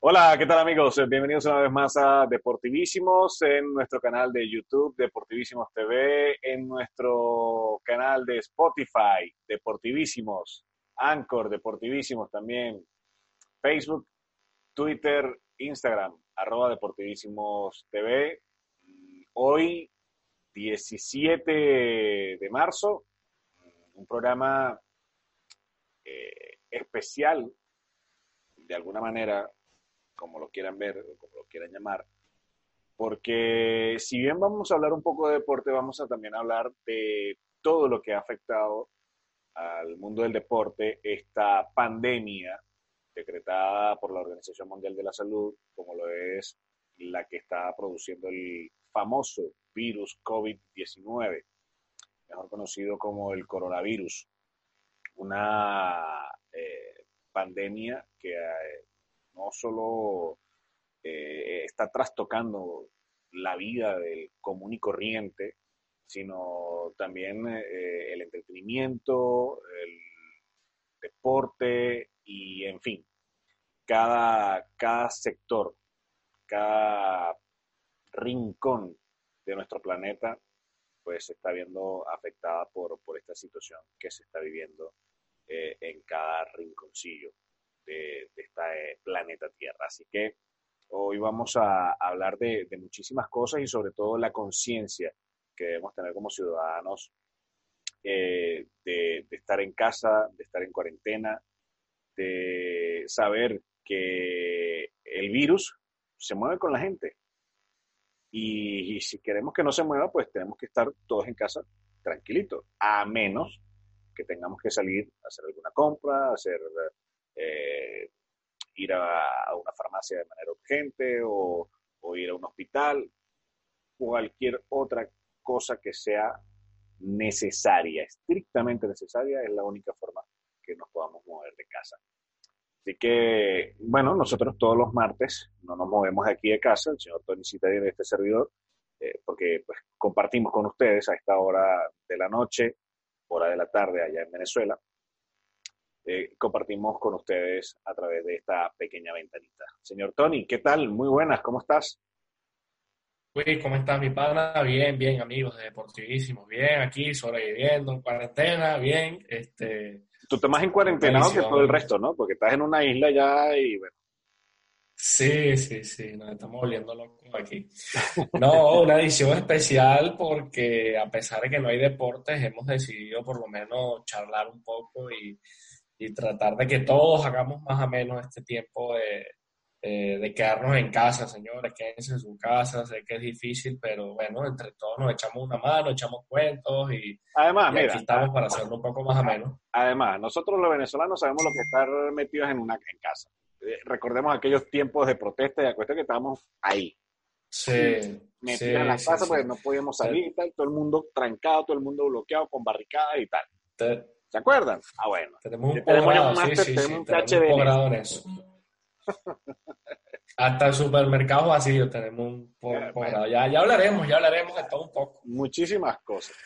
Hola, ¿qué tal amigos? Bienvenidos una vez más a Deportivísimos en nuestro canal de YouTube Deportivísimos TV, en nuestro canal de Spotify Deportivísimos, Anchor Deportivísimos también, Facebook, Twitter, Instagram, arroba Deportivísimos TV. Hoy, 17 de marzo, un programa eh, especial, de alguna manera, como lo quieran ver como lo quieran llamar, porque si bien vamos a hablar un poco de deporte, vamos a también hablar de todo lo que ha afectado al mundo del deporte esta pandemia decretada por la Organización Mundial de la Salud, como lo es la que está produciendo el famoso virus COVID-19 mejor conocido como el coronavirus, una eh, pandemia que eh, no solo eh, está trastocando la vida del común y corriente, sino también el entretenimiento, el deporte y, en fin, cada, cada sector, cada rincón de nuestro planeta pues se está viendo afectada por, por esta situación que se está viviendo eh, en cada rinconcillo de, de este planeta Tierra. Así que hoy vamos a hablar de, de muchísimas cosas y sobre todo la conciencia que debemos tener como ciudadanos eh, de, de, estar en casa, de estar en cuarentena, de saber que el virus se mueve con la gente, y, si queremos que no se mueva, pues tenemos que estar todos en casa tranquilitos, a menos que tengamos que salir a hacer alguna compra, hacer eh, ir a, una farmacia de manera urgente o, o ir a un hospital, cualquier otra cosa que sea necesaria, estrictamente necesaria, es la única forma que nos podamos mover de casa. Así que, bueno, nosotros todos los martes no nos movemos aquí de casa, el señor Tony Cita de este servidor, eh, porque pues, compartimos con ustedes a esta hora de la noche, hora de la tarde allá en Venezuela. Eh, compartimos con ustedes a través de esta pequeña ventanita. Señor Tony, ¿qué tal? Muy buenas, ¿cómo estás? Uy, ¿cómo estás, mi pana? Bien, bien, amigos de Deportivísimos. Bien, aquí sobreviviendo en cuarentena, bien. Este, Tú te más en cuarentena que todo el resto, ¿no? Porque estás en una isla ya y bueno. Sí, sí, sí, nos estamos volviendo locos aquí. No, una edición especial porque a pesar de que no hay deportes, hemos decidido por lo menos charlar un poco y, y tratar de que todos hagamos más o menos este tiempo de, eh, de quedarnos en casa, señores, quédense en su casa, sé que es difícil, pero bueno, entre todos nos echamos una mano, echamos cuentos y, además, aquí estamos para hacerlo un poco más ameno. Además, nosotros los venezolanos sabemos lo que es estar metidos en una en casa. Eh, recordemos aquellos tiempos de protesta y cuestión que estábamos ahí. Sí. Metidos en la casa porque no podíamos salir y tal, todo el mundo trancado, todo el mundo bloqueado con barricadas y tal. ¿Se acuerdan? Ah, bueno. Tenemos un tenemos un tenemos un en eso. Hasta el supermercado vacío tenemos un poco. Ya, ya hablaremos, ya hablaremos de todo un poco. Muchísimas cosas.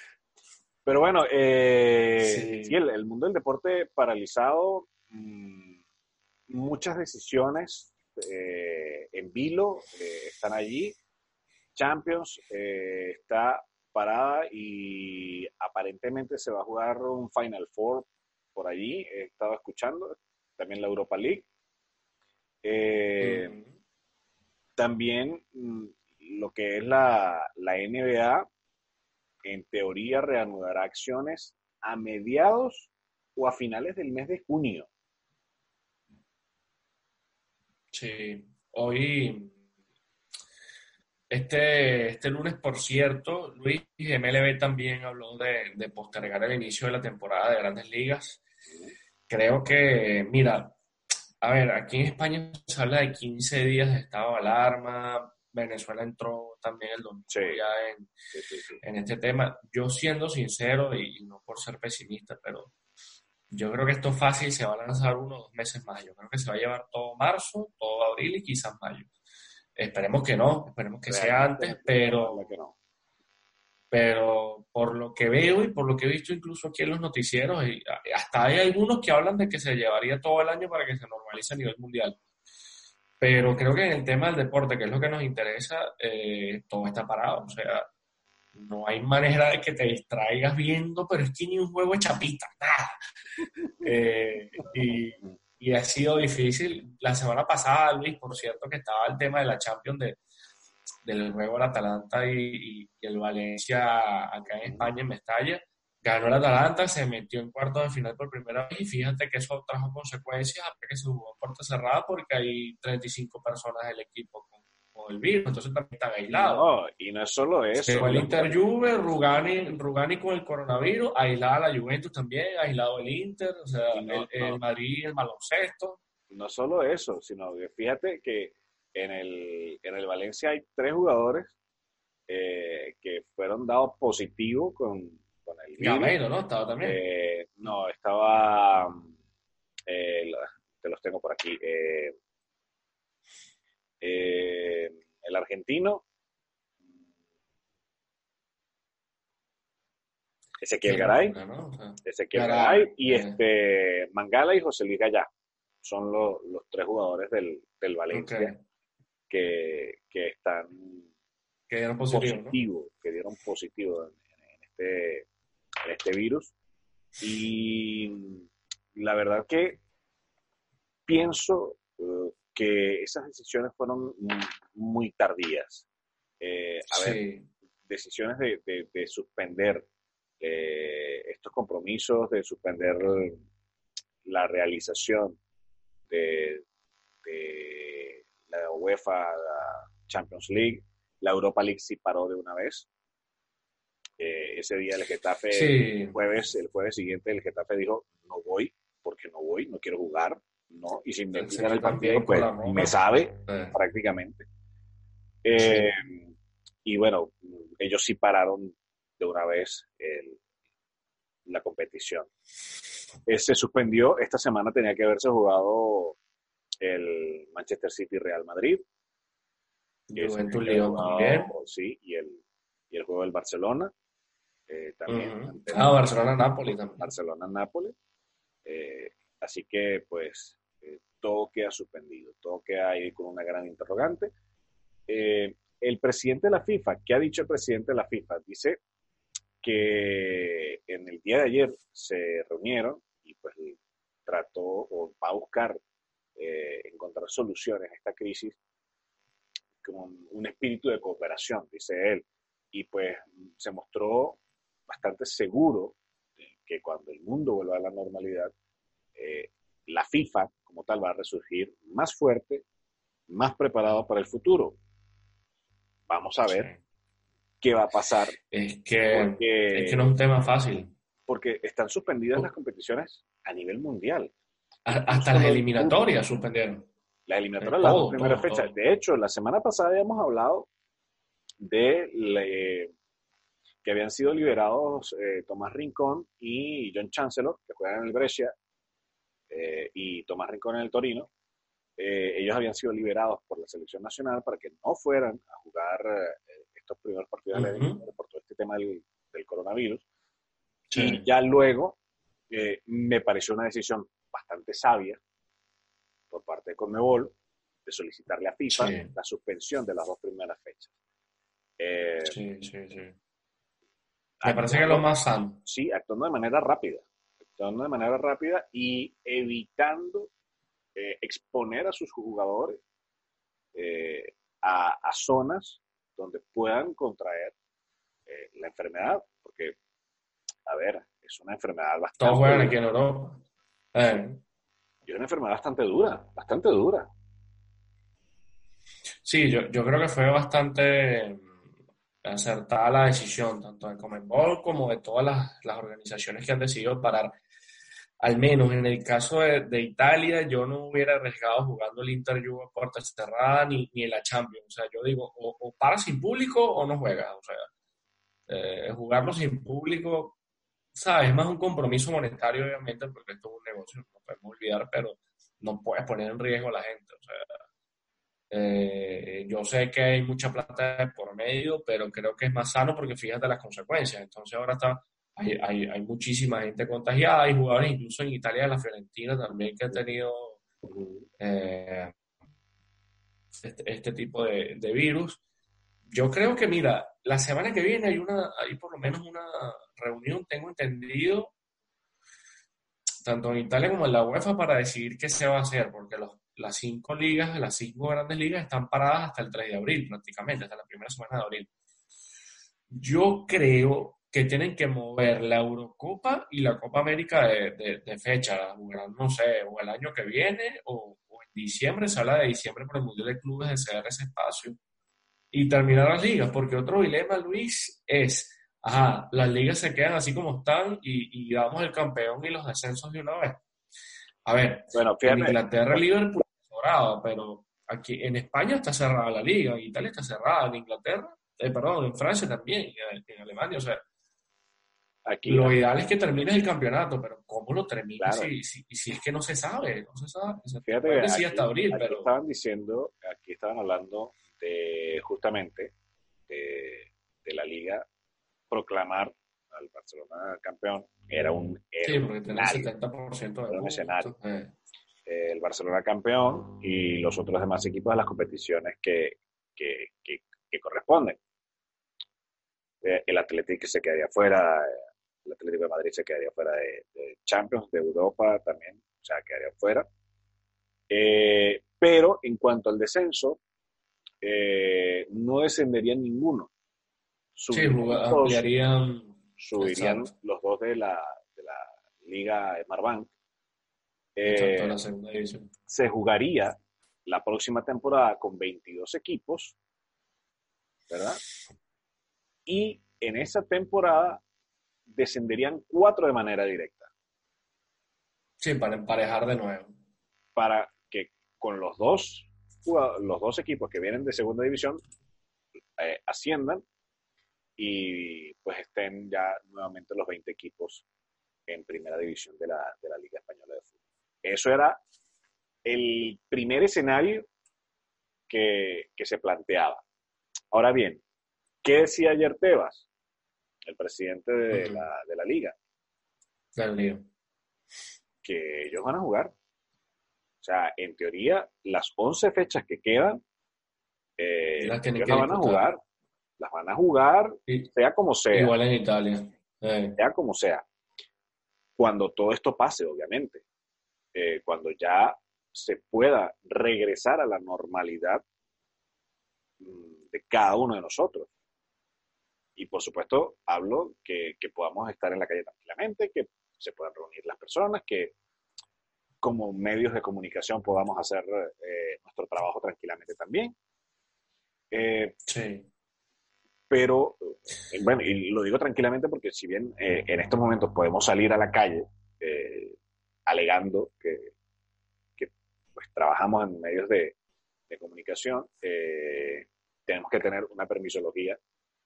Pero bueno, eh, sí. el, mundo del deporte paralizado, mm, muchas decisiones eh, en vilo eh, están allí. Champions está parada y aparentemente se va a jugar un Final Four por allí. He estado escuchando también la Europa League. Eh, también mm, lo que es la, la NBA, en teoría reanudará acciones a mediados o a finales del mes de junio. Sí, hoy este, este lunes, por cierto, Luis MLB también habló de, de postergar el inicio de la temporada de grandes ligas. Creo que, mira, a ver, aquí en España se habla de 15 días de estado de alarma. Venezuela entró también el domingo ya en, en, este tema. Yo siendo sincero, y, no por ser pesimista, pero yo creo que esto fácil se va a lanzar uno o dos meses más. Yo creo que se va a llevar todo marzo, todo abril y quizás mayo. Esperemos que no, esperemos que sea antes, pero, pero por lo que veo y por lo que he visto incluso aquí en los noticieros, hasta hay algunos que hablan de que se llevaría todo el año para que se normalice a nivel mundial. Pero creo que en el tema del deporte, que es lo que nos interesa, eh, todo está parado. O sea, no hay manera de que te distraigas viendo, pero es que ni un juego de chapita, nada. Eh, y, y, ha sido difícil. La semana pasada, Luis, por cierto, que estaba el tema de la Champions de, del juego del Atalanta y, y, el Valencia acá en España, en Mestalla. Ganó el Atalanta, se metió en cuartos de final por primera vez y fíjate que eso trajo consecuencias a que se jugó puerta cerrada porque hay 35 personas del equipo con el virus, entonces también están aislados. No, y no es solo eso. el Inter Juve, Rugani, Rugani con el coronavirus, aislada la Juventus también, aislado el Inter, o sea, el, Madrid, el baloncesto. No solo eso, sino que fíjate que en el, en el Valencia hay tres jugadores eh, que fueron dados positivos con, con el virus. ¿no? Estaba también. Eh, no, estaba... Eh, te los tengo por aquí. Eh, el argentino, Ezequiel Garay, Ezequiel Garay y este Mangala y José Luis Gallá. Son los, tres jugadores del, Valencia que, están que dieron positivo, que dieron positivo en, este, en este virus. Y la verdad que pienso eh, que esas decisiones fueron muy tardías. Eh, a ver, decisiones de, suspender eh, estos compromisos, de suspender la realización de, la UEFA Champions League. La Europa League sí paró de una vez. Eh, ese día el Getafe, el, jueves, el jueves siguiente, el Getafe dijo, no voy, porque no voy, no quiero jugar, ¿no? Y si me el partido, pues me sabe prácticamente. Eh, y bueno, ellos sí pararon de una vez la competición. Eh, se suspendió, esta semana tenía que haberse jugado el Manchester City Real Madrid. León también. Sí, y el, y el juego del Barcelona. Eh, también. Ah, Barcelona-Napoli también. Barcelona-Napoli. así que, pues, todo queda suspendido, todo queda ahí con una gran interrogante. Eh, el presidente de la FIFA, ¿qué ha dicho el presidente de la FIFA? Dice que en el día de ayer se reunieron y pues trató o va a buscar eh, encontrar soluciones a esta crisis con un espíritu de cooperación, dice él. Y pues se mostró bastante seguro que cuando el mundo vuelva a la normalidad, eh, la FIFA como tal va a resurgir más fuerte, más preparado para el futuro. Vamos a ver qué va a pasar. Es que, es que no es un tema fácil. Porque están suspendidas las competiciones a nivel mundial. Hasta las eliminatorias suspendieron. Las eliminatorias, las primeras fechas. De hecho, la semana pasada habíamos hablado de que habían sido liberados eh, Tomás Rincón y John Chancellor, que juegan en el Brescia, eh, y Tomás Rincón en el Torino, eh, ellos habían sido liberados por la selección nacional para que no fueran a jugar eh, estos primeros partidos por todo este tema del, coronavirus. Y ya luego me pareció una decisión bastante sabia por parte de Conmebol de solicitarle a FIFA la suspensión de las dos primeras fechas. sí, sí, sí. Me parece que es lo más sano. Sí, actuando de manera rápida de manera rápida y evitando eh, exponer a sus jugadores eh, a, zonas donde puedan contraer eh, la enfermedad, porque, a ver, es una enfermedad bastante... Todos juegan aquí en Europa. Es una enfermedad bastante dura, bastante dura. Sí, yo, yo creo que fue bastante acertada la decisión, tanto de Comenbol como de todas las, las, organizaciones que han decidido parar. Al menos en el caso de, de Italia, yo no hubiera arriesgado jugando el Inter Juve puerta cerrada ni, ni en la Champions. O sea, yo digo, o, o para sin público o no juegas. O sea, eh, jugarlo sin público, ¿sabes? Es más un compromiso monetario, obviamente, porque esto es un negocio, no podemos olvidar, pero no puedes poner en riesgo a la gente. O sea, eh, yo sé que hay mucha plata por medio, pero creo que es más sano porque fíjate las consecuencias. Entonces ahora está, hay, hay, hay muchísima gente contagiada, hay jugadores incluso en Italia, la Fiorentina también que han tenido eh, este, este, tipo de, de, virus. Yo creo que, mira, la semana que viene hay, una, hay por lo menos una reunión, tengo entendido, tanto en Italia como en la UEFA para decidir qué se va a hacer, porque los las cinco ligas, las cinco grandes ligas están paradas hasta el 3 de abril prácticamente, hasta la primera semana de abril. Yo creo que tienen que mover la Eurocopa y la Copa América de, de, fecha, no sé, o el año que viene o, en diciembre, se habla de diciembre por el Mundial de Clubes de ceder ese espacio y terminar las ligas, porque otro dilema, Luis, es, ajá, las ligas se quedan así como están y, y damos el campeón y los descensos de una vez. A ver, bueno, en Inglaterra, Liverpool pero aquí en España está cerrada la liga, en Italia está cerrada, en Inglaterra, eh, perdón, en Francia también, en, Alemania, o sea, aquí, lo ideal es que termines el campeonato, pero ¿cómo lo terminas si, si, es que no se sabe? No se sabe. Fíjate, aquí, hasta abril, pero... estaban diciendo, aquí estaban hablando de justamente de, de la liga proclamar al Barcelona campeón era un sí, porque tenía el 70% de un escenario. Eh el Barcelona campeón y los otros demás equipos de las competiciones que, que, que, corresponden. Eh, el Atlético se quedaría fuera, el Atlético de Madrid se quedaría fuera de, Champions, de Europa también, o sea, quedaría fuera. Eh, pero en cuanto al descenso, eh, no descenderían ninguno. Subirían, subirían los dos de la, de la Liga Marbank eh, se jugaría la próxima temporada con 22 equipos, ¿verdad? Y en esa temporada descenderían cuatro de manera directa. Sí, para emparejar de nuevo. Para que con los dos, los dos equipos que vienen de segunda división eh, asciendan y pues estén ya nuevamente los 20 equipos en primera división de la, de la Liga Española de Fútbol. Eso era el primer escenario que, se planteaba. Ahora bien, ¿qué decía ayer Tebas, el presidente de, la, de la liga? Que ellos van a jugar. O sea, en teoría, las 11 fechas que quedan, eh, las van a jugar. Las van a jugar, sea como sea. Igual en Italia. Eh. Sea como sea. Cuando todo esto pase, obviamente. Eh, cuando ya se pueda regresar a la normalidad mm, de cada uno de nosotros. Y por supuesto, hablo que, podamos estar en la calle tranquilamente, que se puedan reunir las personas, que como medios de comunicación podamos hacer eh, nuestro trabajo tranquilamente también. Eh, sí. Pero, bueno, y lo digo tranquilamente porque si bien en estos momentos podemos salir a la calle, alegando que, pues, trabajamos en medios de, comunicación, eh, tenemos que tener una permisología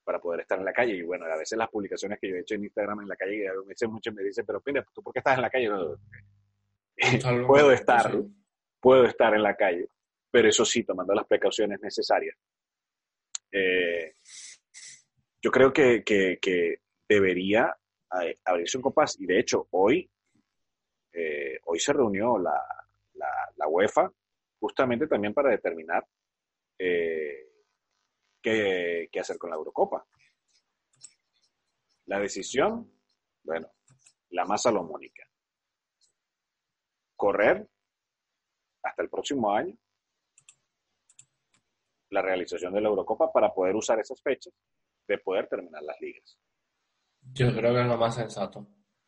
para poder estar en la calle. Y bueno, a veces las publicaciones que yo he hecho en Instagram en la calle, a veces muchos me dicen, pero mira, ¿tú por qué estás en la calle? puedo estar, puedo estar en la calle, pero eso sí, tomando las precauciones necesarias. Eh, yo creo que, que debería eh, abrirse un compás y de hecho hoy eh, hoy se reunió la, la, UEFA justamente también para determinar eh, qué, hacer con la Eurocopa. La decisión, bueno, la más salomónica. Correr hasta el próximo año la realización de la Eurocopa para poder usar esas fechas de poder terminar las ligas. Yo creo que es lo más sensato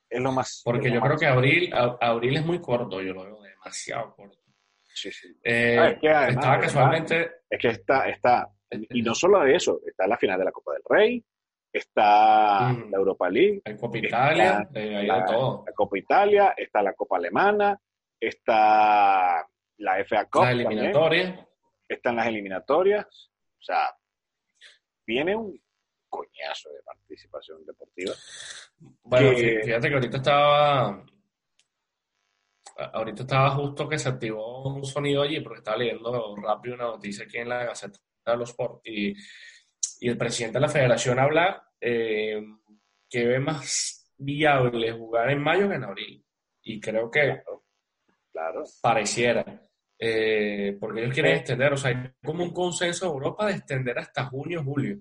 es lo más. Porque yo creo que abril, abril es muy corto, yo lo veo demasiado corto. Sí, sí. Eh, Ah, es que además, estaba casualmente... Es que está, está, y no solo de eso, está la final de la Copa del Rey, está Mm. la Europa League, En Copa Italia, eh, la, todo. la Copa Italia, está la Copa Alemana, está la FA Cup, Las también, eliminatorias. están las eliminatorias, o sea, viene un coñazo de participación deportiva. Bueno, que- fíjate que ahorita estaba... Ahorita estaba justo que se activó un sonido allí porque estaba leyendo rápido una noticia aquí en la Gaceta de los Sport y, y el presidente de la federación habla eh, que ve más viable jugar en mayo que en abril. Y creo que Claro, pareciera, eh, porque ellos quieren extender, o sea, hay como un consenso de Europa de extender hasta junio, julio.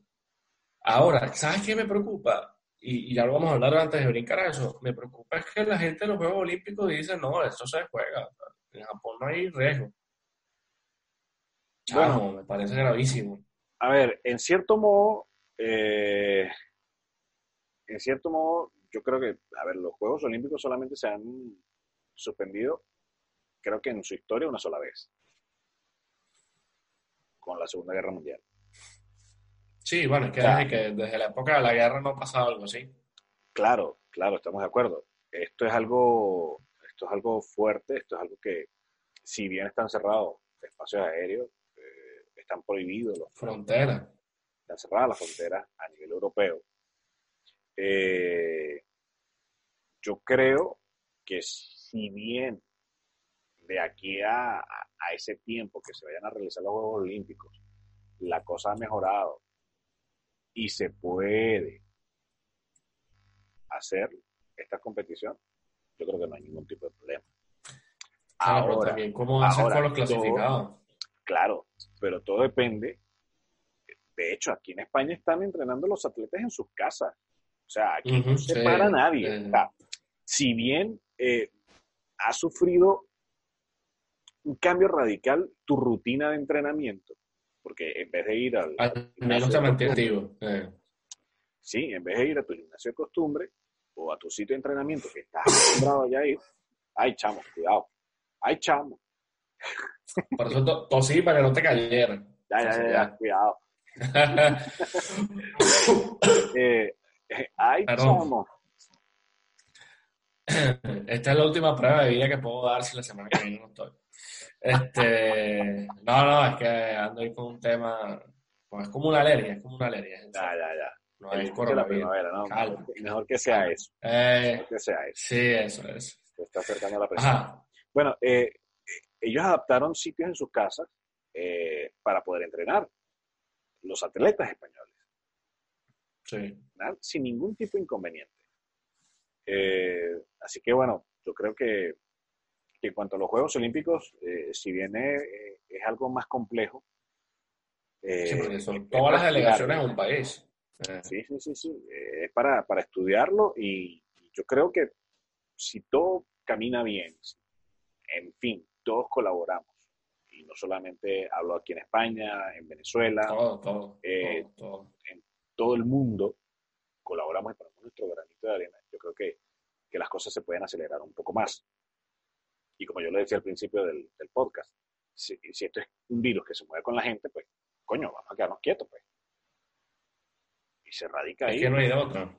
Ahora, ¿sabes qué me preocupa? Y, y ya lo vamos a hablar antes de brincar a eso. Me preocupa es que la gente de los Juegos Olímpicos dice, no, esto se juega. En Japón no hay riesgo. Chamo, Bueno. me parece gravísimo. a ver, en cierto modo, eh, en cierto modo, yo creo que, a ver, los Juegos Olímpicos solamente se han suspendido, creo que en su historia una sola vez, con la Segunda Guerra Mundial. Sí, bueno, es que desde, que desde la época de la guerra no ha pasado algo así. Claro, claro, estamos de acuerdo. Esto es algo, esto es algo fuerte, esto es algo que, si bien están cerrados espacios aéreos, eh, están prohibidos, los, Frontera. están cerradas las fronteras a nivel europeo. Eh, yo creo que si bien de aquí a, a- ese tiempo que se vayan a realizar los Juegos Olímpicos, la cosa ha mejorado y se puede hacer esta competición, yo creo que no hay ningún tipo de problema. Claro, pero Ahora, también cómo hacen ahora, con los todo- clasificados. Claro, pero todo depende. De hecho, aquí en España están entrenando los atletas en sus casas. O sea, aquí no se sí, para nadie. eh. O sea, si bien eh, ha sufrido un cambio radical tu rutina de entrenamiento, porque en vez de ir al, menos costumbre, activo. eh. sí, en vez de ir a tu gimnasio de costumbre o a tu sitio de entrenamiento que estás acostumbrado ya a ir, ay, chamo, cuidado. Ay, chamo, Por eso to- tosí para que no te cayera. ya, ya, ya, ya, cuidado. Eh, eh, ay, Perdón. chamo. Esta es la última prueba de vida que puedo dar si la semana que viene no estoy. Este, no, no, es que ando ahí con un tema, pues es como una alergia, es como una alergia. Ya, ya, ya. No El es. Mejor que sea eso. Eh, Mejor que sea eso. sí, eso es. Se está acercando la presión. Ajá, Bueno, eh, ellos adaptaron sitios en sus casas eh, para poder entrenar. Los atletas españoles, sí. sin ningún tipo de inconveniente. Así que bueno, yo creo que, que en cuanto a los Juegos Olímpicos, eh, si bien es, eh, es algo más complejo, eh, Sí, porque son todas las delegaciones en un país. Eh, Sí, sí, sí, sí. Es para, para estudiarlo y yo creo que si todo camina bien, en fin, todos colaboramos. Y no solamente hablo aquí en España, en Venezuela, todo, todo, Eh, todo, todo. todo el mundo colaboramos y ponemos nuestro granito de arena. Yo creo que, que las cosas se pueden acelerar un poco más. Y como yo le decía al principio del, del podcast, si, si esto es un virus que se mueve con la gente, pues, coño, vamos a quedarnos quietos, pues. Y se radica Es ahí. que no hay de otra.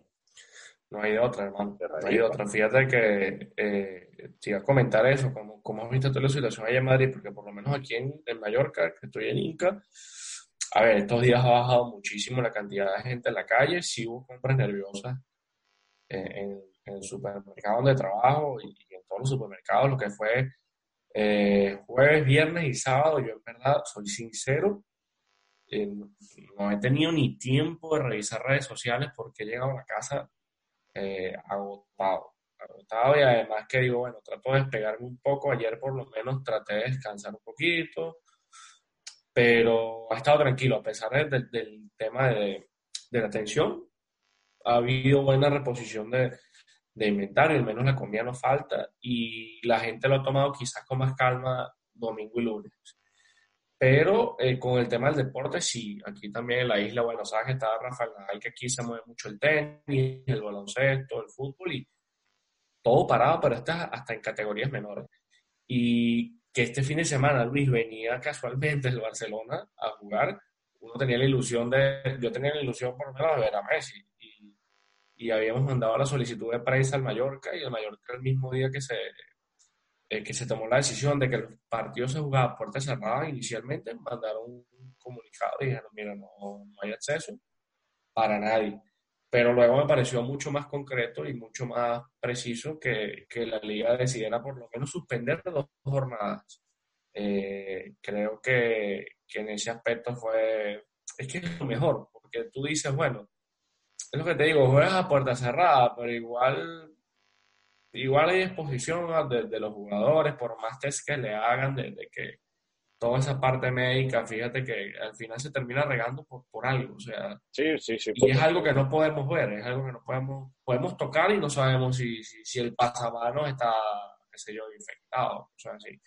No hay de otra, hermano. No hay de otra. Fíjate que eh, te iba a comentar eso, como, como has visto tú la situación allá en Madrid, porque por lo menos aquí en, en Mallorca, que estoy en Inca, a ver, estos días ha bajado muchísimo la cantidad de gente en la calle, sí hubo compras nerviosas en, en- el supermercado donde trabajo y, todos los supermercados, lo que fue eh, jueves, viernes y sábado, yo en verdad soy sincero, eh, no he tenido ni tiempo de revisar redes sociales porque he llegado a la casa eh, agotado, agotado y además que digo, bueno, trato de despegarme un poco, ayer por lo menos traté de descansar un poquito, pero ha estado tranquilo, a pesar de- del- del tema de, de la tensión, ha habido buena reposición de, de inventario, al menos la comida no falta y la gente lo ha tomado quizás con más calma domingo y lunes. Pero eh, con el tema del deporte, sí, aquí también en la isla, bueno, sabes que está Rafael Nadal, que aquí se mueve mucho el tenis, el baloncesto, el fútbol y todo parado, pero está hasta en categorías menores. Y que este fin de semana Luis venía casualmente del Barcelona a jugar, uno tenía la ilusión de, yo tenía la ilusión por lo menos de ver a Messi. Y, habíamos mandado la solicitud de prensa al Mallorca y el Mallorca el mismo día que se, eh, que se tomó la decisión de que el partido se jugaba a puerta cerrada inicialmente, mandaron un comunicado y dijeron, mira, no, no hay acceso para nadie. Pero luego me pareció mucho más concreto y mucho más preciso que, que la liga decidiera por lo menos suspender dos jornadas. Eh, creo que, que, en ese aspecto fue, es que es lo mejor, porque tú dices, bueno, es lo que te digo, juegas a puerta cerrada, pero igual, igual hay exposición de, de los jugadores, por más test que le hagan, de, de que toda esa parte médica, fíjate que al final se termina regando por, por algo, o sea, sí, sí, sí, y es algo que no podemos ver, es algo que no podemos, podemos tocar y no sabemos si, si, si el pasamanos está, qué sé yo, infectado, o sea, sí.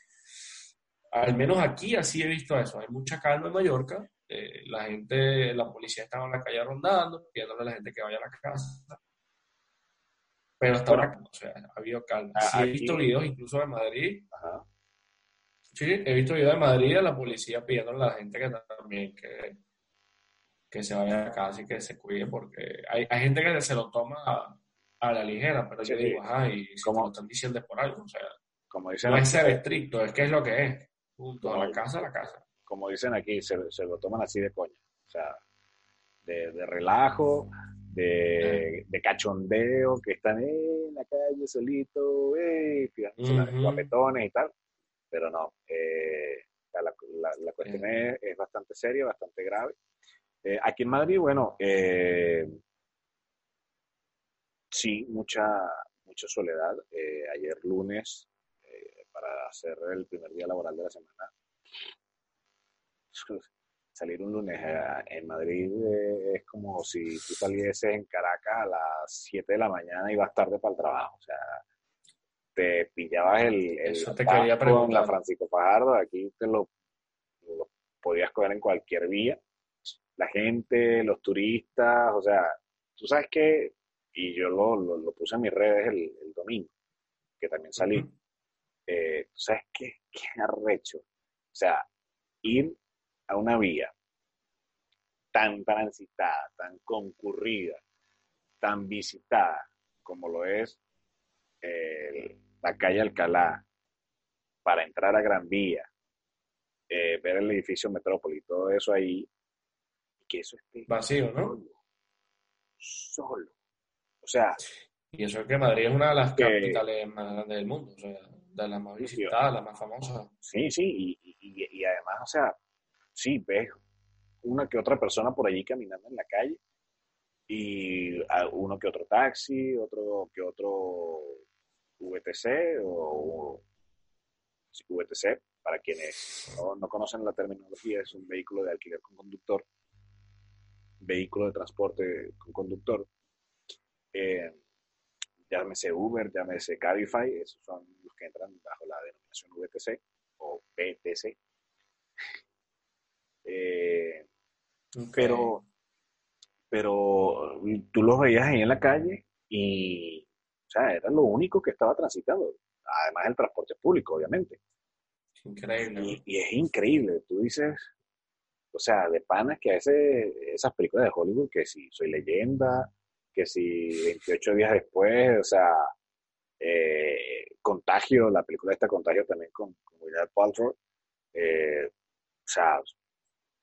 Al menos aquí así he visto eso, hay mucha calma en Mallorca, eh, la gente, la policía estaba en la calle rondando, pidiéndole a la gente que vaya a la casa, pero hasta ahora, o sea, ha habido calma. Sí, he visto videos incluso de Madrid, Ajá. Sí, he visto videos de Madrid a la policía pidiéndole a la gente que también que, que se vaya a casa y que se cuide porque hay, hay gente que se lo toma a, a la ligera, pero yo digo, ajá, y Como- están diciendo es por algo, o sea, Como dicen, no es ser estricto, es que es lo que es, punto, a la casa, a la casa. Como dicen aquí, se, se lo toman así de coña. O sea, de, de relajo, de, de cachondeo, que están eh, en la calle solito, eh, en los Ujú. guapetones y tal. Pero no, eh, la, la- la cuestión es, es bastante seria, bastante grave. Eh, aquí en Madrid, bueno, eh, sí, mucha, mucha soledad. Eh, ayer lunes, para hacer el primer día laboral de la semana, salir un lunes eh, en Madrid eh, es como si tú salieses en Caracas a las 7 de la mañana y vas tarde para el trabajo. O sea, te pillabas el, el Eso te quería preguntar. la Francisco Fajardo, aquí te lo, lo podías coger en cualquier vía. La gente, los turistas, o sea, tú sabes que, y yo lo, lo, lo puse en mis redes el, el domingo, que también salí, Ujú. eh, ¿tú sabes qué, qué arrecho? O sea, ir a una vía tan transitada, tan concurrida, tan visitada como lo es eh, la calle Alcalá, para entrar a Gran Vía, eh, ver el edificio Metrópoli, todo eso ahí, y que eso esté Vacío, ¿no? solo, solo. O sea, Y eso es que Madrid es una de las Que- capitales más grandes del mundo, o sea, de las más visitadas, las más famosas. Sí, sí, y, y- y además, o sea, sí, ves una que otra persona por allí caminando en la calle y uno que otro taxi, otro que otro VTC o VTC, para quienes no, no conocen la terminología, es un vehículo de alquiler con conductor, vehículo de transporte con conductor. Eh, llámese Uber, llámese Cabify, esos son los que entran bajo la denominación VTC o PTC. Eh, pero, pero tú los veías ahí en la calle y, o sea, era lo único que estaba transitando. Además del transporte público, obviamente. Increíble. Y, y es increíble, tú dices, o sea, de panas que a veces esas películas de Hollywood, que si Soy Leyenda, que si 28 días después, o sea, eh, Contagio, la película esta Contagio también con, con Gwyneth Paltrow, eh, o sea,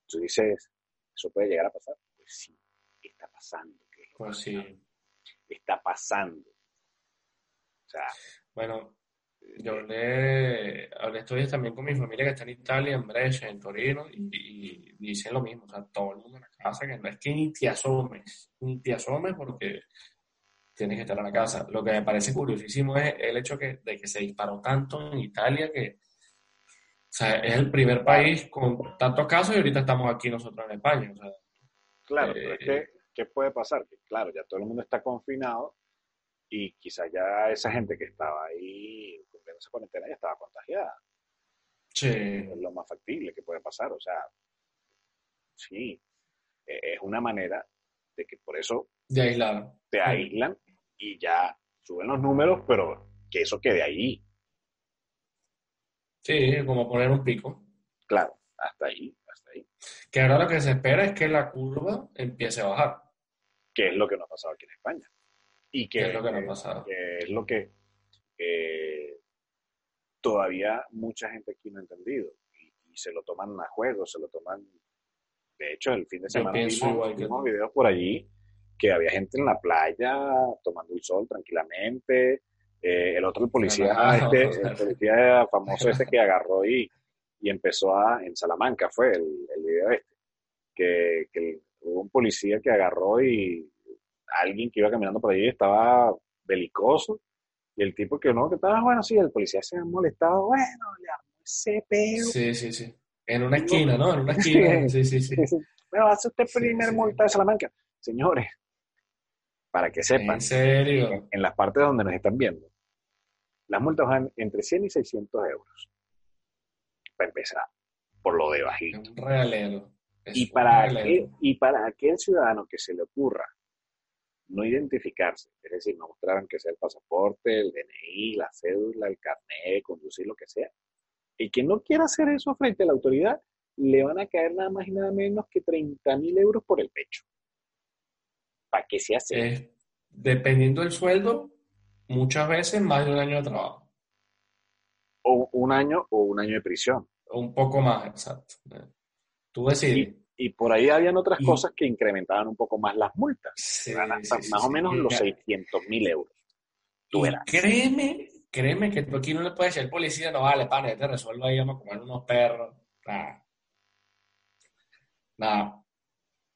tú dices, ¿eso puede llegar a pasar? Pues sí, está pasando. que es lo Pues sí. Está pasando. O sea, Bueno, yo hablé, hablé estos días también con mi familia que está en Italia, en Brescia, en Torino, y, y dicen lo mismo, o sea, todo el mundo en la casa, que no es que ni te asomes, ni te asomes porque tienes que estar en la casa. Lo que me parece curiosísimo es el hecho que, de que se disparó tanto en Italia que, sea, es el primer país con tantos casos y ahorita estamos aquí nosotros en España, o sea, Claro, Eh, pero es que, ¿qué puede pasar? Que claro, ya todo el mundo está confinado y quizás ya esa gente que estaba ahí cumpliendo esa cuarentena ya estaba contagiada. sí, Es lo más factible que puede pasar. O sea, sí, eh, es una manera de que por eso de aislar. te aíslan y ya suben los números, pero que eso quede ahí. Sí, como poner un pico. Claro, hasta ahí, hasta ahí. Que ahora lo que se espera es que la curva empiece a bajar. Que es lo que nos ha pasado aquí en España. Y que, ¿Qué es lo que nos ha pasado? que es lo que eh, todavía mucha gente aquí no ha entendido. Y, y se lo toman a juego, se lo toman... De hecho, el fin de semana vimos, que vimos tú. videos por allí que había gente en la playa tomando el sol tranquilamente. Eh, el otro, el policía, este, el policía famoso este que agarró y, y empezó a, en Salamanca fue el, el video este, que, que hubo un policía que agarró y alguien que iba caminando por allí estaba belicoso y el tipo que no, que estaba, bueno, sí, el policía se ha molestado, bueno, le armó ese peo. Sí, sí, sí. En una esquina, ¿no? En una esquina. Sí, sí, sí. Bueno, hace usted primer sí. multa de Salamanca. Señores, para que sepan, En serio. en, en las partes donde nos están viendo, las multas van entre 100 y 600 euros. Para empezar, por lo de bajito. un realero. Es Y un para, realero. aquel, y para aquel ciudadano que se le ocurra no identificarse, es decir, no mostrar que sea el pasaporte, el DNI, la cédula, el carnet, conducir lo que sea, y que no quiera hacer eso frente a la autoridad, le van a caer nada más y nada menos que 30 mil euros por el pecho. ¿Para qué se hace? Dependiendo del sueldo, muchas veces más de un año de trabajo. O un año o un año de prisión. O un poco más, exacto. Tú decides. Y por ahí habían otras Y- cosas que incrementaban un poco más las multas. Sí, Eran hasta sí, más sí. o menos los ya- 600 mil euros. Tú verás. créeme, créeme que tú aquí no le puedes decir al policía, no vale, pana, ya te resuelvo ahí, vamos a comer unos perros. Nada. Nada.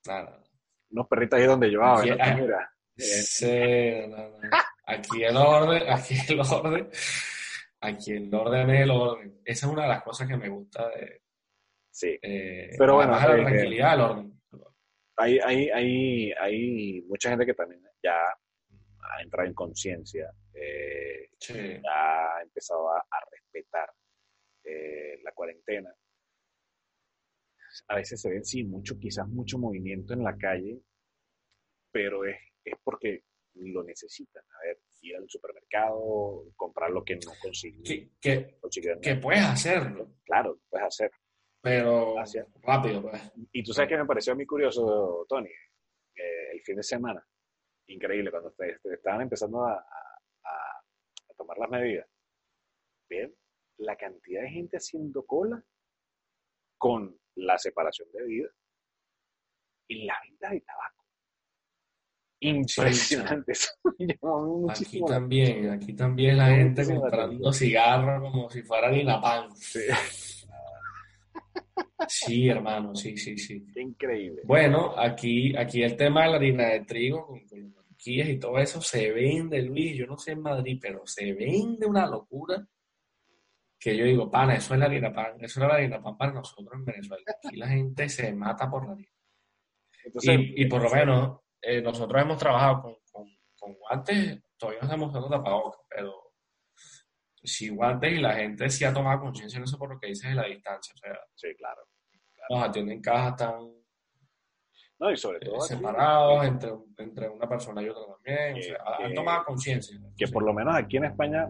Nada. Unos perritos ahí donde yo, ah, bueno, ah, mira, Sí, no, no. Aquí el orden, aquí el orden, aquí el orden es el orden. Esa es una de las cosas que me gusta de, sí. eh, Pero bueno, la eh, tranquilidad, el orden. Hay, hay, hay, hay mucha gente que también ya ha entrado en conciencia, eh, Sí, ya ha empezado a, a respetar eh, la cuarentena. A veces se ven, sí, mucho, quizás mucho movimiento en la calle, pero es, es porque lo necesitan. A ver, ir al supermercado, comprar lo que no consiguen. que, que, puedes hacerlo, Claro, puedes hacer. pero Gracias. rápido, pues. Y tú sabes que me pareció mí curioso, Tony, eh, el fin de semana, increíble, cuando estaban empezando a, a- a- a tomar las medidas, ver la cantidad de gente haciendo cola con la separación de vida y la venta de tabaco. Impresionante, eso me llamó Aquí también, aquí también la gente comprando cigarros como si fuera dinapán. Sí, Sí, hermano, sí, sí, sí. qué increíble. Bueno, aquí, aquí el tema de la harina de trigo con, y todo eso se vende, Luis. Yo no sé en Madrid, pero se vende una locura que yo digo, pana, eso es la harina pan, eso era la harina pan para nosotros en Venezuela. Aquí la gente se mata por la harina. Entonces, Y, y por lo menos eh, nosotros hemos trabajado con, con, con guantes, todavía no estamos usando tapabocas, pero sí guantes y la gente sí ha tomado conciencia en eso por lo que dices de la distancia. O sea, sí, claro. nos atienden en cajas tan No, y sobre eh, todo aquí, separados entre, entre una persona y otra también. O Que- han tomado conciencia. que por lo menos aquí en España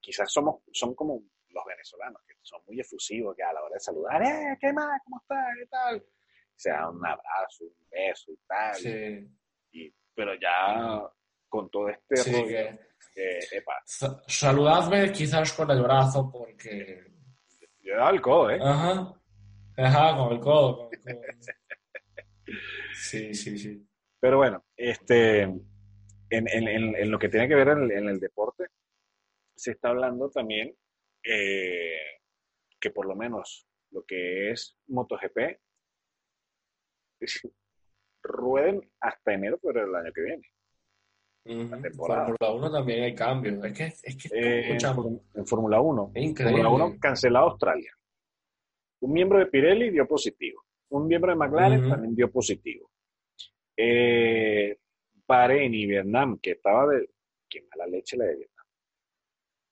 quizás somos son como los venezolanos que son muy efusivos que a la hora de saludar eh qué más cómo estás qué tal se da un abrazo un beso y tal Sí, y- pero ya con todo este sí, rollo que- epa, sa- saludadme quizás con el brazo porque... yo dado el codo eh Ajá, ajá, con el codo. con el codo. Sí, sí, sí. pero bueno este en, en- en- en lo que tiene que ver en, en el deporte se está hablando también eh, que por lo menos lo que es MotoGP rueden hasta enero, pero el año que viene. La temporada. Fórmula 1 también hay cambios. Es que, es que Eh, en, Fórmula- en Fórmula 1. es increíble. Fórmula 1 cancelado Australia. Un miembro de Pirelli dio positivo. Un miembro de McLaren también dio positivo. Eh, Bahrein y Vietnam, que estaba de... Qué mala leche la de Vietnam.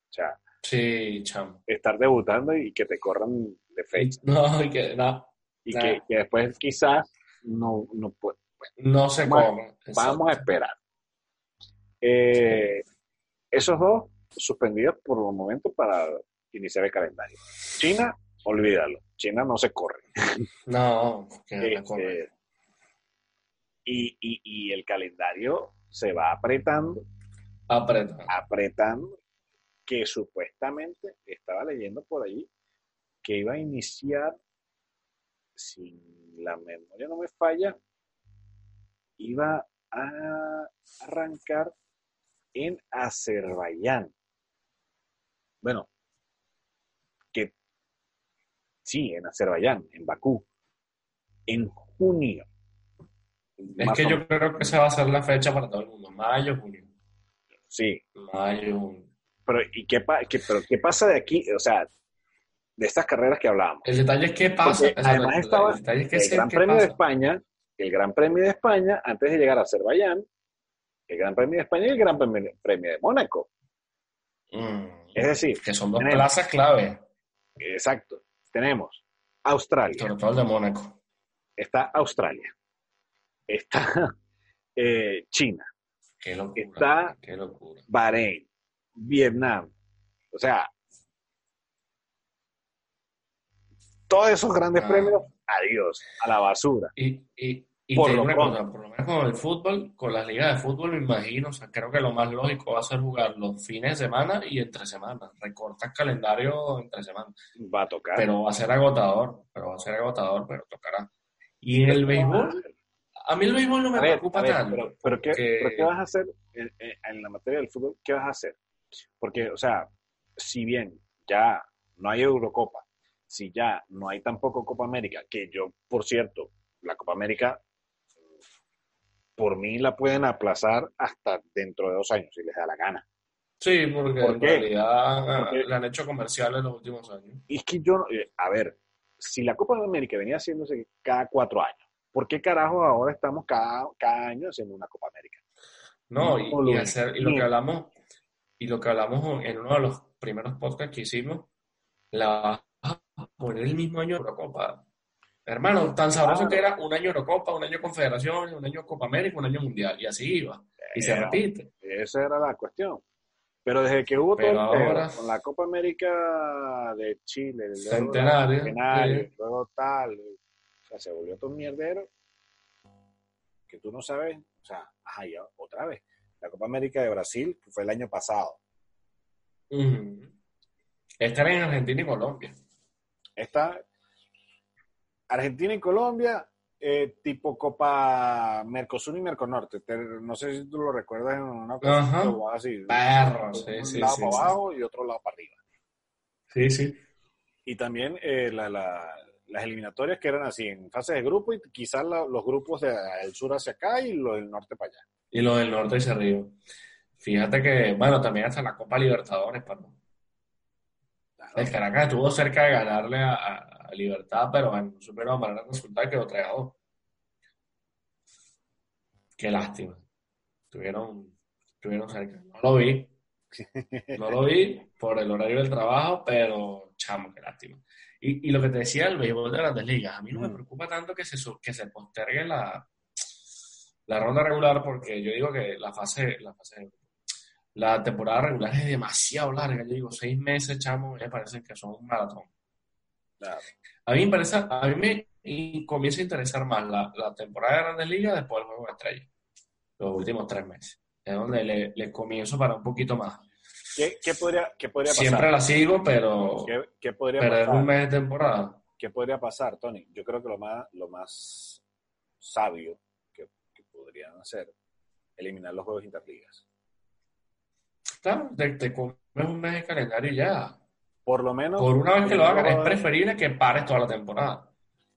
O sea, Sí, chamo. estar debutando y que te corran de fecha. No, y que, no, Y que después quizás no, no puede. no se Vamos corre. Vamos a esperar. Eh, esos dos suspendidos por un momento para iniciar el calendario. China, olvídalo. China no se corre. No, que Este, corre. y, y, y el calendario se va apretando, Aprieta. apretando, que supuestamente estaba leyendo por ahí que iba a iniciar, si la memoria no me falla, iba a arrancar en Azerbaiyán. Bueno, que sí, en Azerbaiyán, en Bakú, en junio. Es que yo creo que esa va a ser la fecha para todo el mundo. Mayo, junio. Sí, Mayo, junio. pero ¿y qué, pa- qué- pero qué pasa de aquí? O sea, de estas carreras que hablábamos. El detalle es qué pasa. Además el- estaba el detalle es que el sé Gran Premio de. España, el Gran Premio de España, antes de llegar a Azerbaiyán, el Gran Premio de España y el Gran Premio, Premio de Mónaco. Mm, Es decir, que son dos tenemos- plazas clave, exacto, tenemos Australia, sobre todo el de Mónaco. está Australia, está eh, China, Qué locura. Está- Qué locura. Bahrein, Vietnam, o sea, todos esos grandes Ah. premios, adiós, a la basura. Y, y, y Por lo cosa, por lo menos con el fútbol, con las ligas de fútbol, me imagino, o sea, creo que lo más lógico va a ser jugar los fines de semana y entre semanas. Recortas calendario entre semanas. Va a tocar. Pero va a ser agotador, pero va a ser agotador, pero tocará. Y en el béisbol, a mí el béisbol no me ver, preocupa ver, tanto. pero, pero ¿qué, pero ¿qué vas a hacer en- en la materia del fútbol? ¿Qué vas a hacer? Porque, o sea, si bien ya no hay Eurocopa, si ya no hay tampoco Copa América, que yo, por cierto, la Copa América, por mí la pueden aplazar hasta dentro de dos años, si les da la gana. Sí, porque ¿Por en realidad Porque- le han hecho comerciales los últimos años. Y es que yo, eh, a ver, si la Copa América venía haciéndose cada cuatro años, ¿por qué carajo ahora estamos cada, cada año haciendo una Copa América? No, No y, lo y hacer- y lo que hablamos, y lo que hablamos en uno de los primeros podcasts que hicimos, la a poner el mismo año de Eurocopa. Hermano, tan sabroso que era un año Eurocopa, un año Confederaciones, un año Copa América, un año Mundial, y así iba. Y se Eh, repite. Esa era la cuestión. Pero desde que hubo todo ahora- con la Copa América de Chile, Centenario, Centenario, sí. luego tal, o sea, se volvió todo un mierdero que tú no sabes, o sea, ajá, ya otra vez. La Copa América de Brasil que fue el año pasado. Esta era en Argentina y Colombia. Esta, Argentina y Colombia, eh, tipo Copa Mercosur y Merconorte. Te- no sé si tú lo recuerdas en una ocasión, así, sí, un sí, lado sí, para abajo y otro lado para arriba. Sí, sí. Y también eh, la- la- las eliminatorias que eran así, en fase de grupo y quizás la- los grupos del sur hacia acá y los del norte para allá. Y los del norte se río. Fíjate que, bueno, también hasta la Copa Libertadores, Claro. El Caracas estuvo cerca de ganarle a, a- a Libertad, pero bueno, no supieron manera de resultar y quedó 3 a 2. Qué lástima. Estuvieron, estuvieron cerca. No lo vi, no lo vi por el horario del trabajo, pero chamo, qué lástima. Y, y lo que te decía el béisbol de grandes ligas, a mí no me Mm. preocupa tanto que se, que se postergue la, la ronda regular, porque yo digo que la fase, la fase, la temporada regular es demasiado larga. Yo digo, seis meses, chamo, me parece que son un maratón. Claro. A mí me interesa, a mí me comienza a interesar más la, la temporada de Grandes Ligas después del Juego de Estrellas, los últimos tres meses. Es donde le, le comienzo para un poquito más. ¿Qué, qué podría, qué podría pasar? Siempre la sigo, pero ¿Qué, qué podría perder pasar? un mes de temporada. ¿Qué podría pasar, Tony? Yo creo que lo más, lo más sabio que, que podrían hacer, eliminar los juegos interligas. Claro, te, te comes un mes de calendario y ya. Por lo menos. Por una vez que lo hagas, es preferible que pares toda la temporada.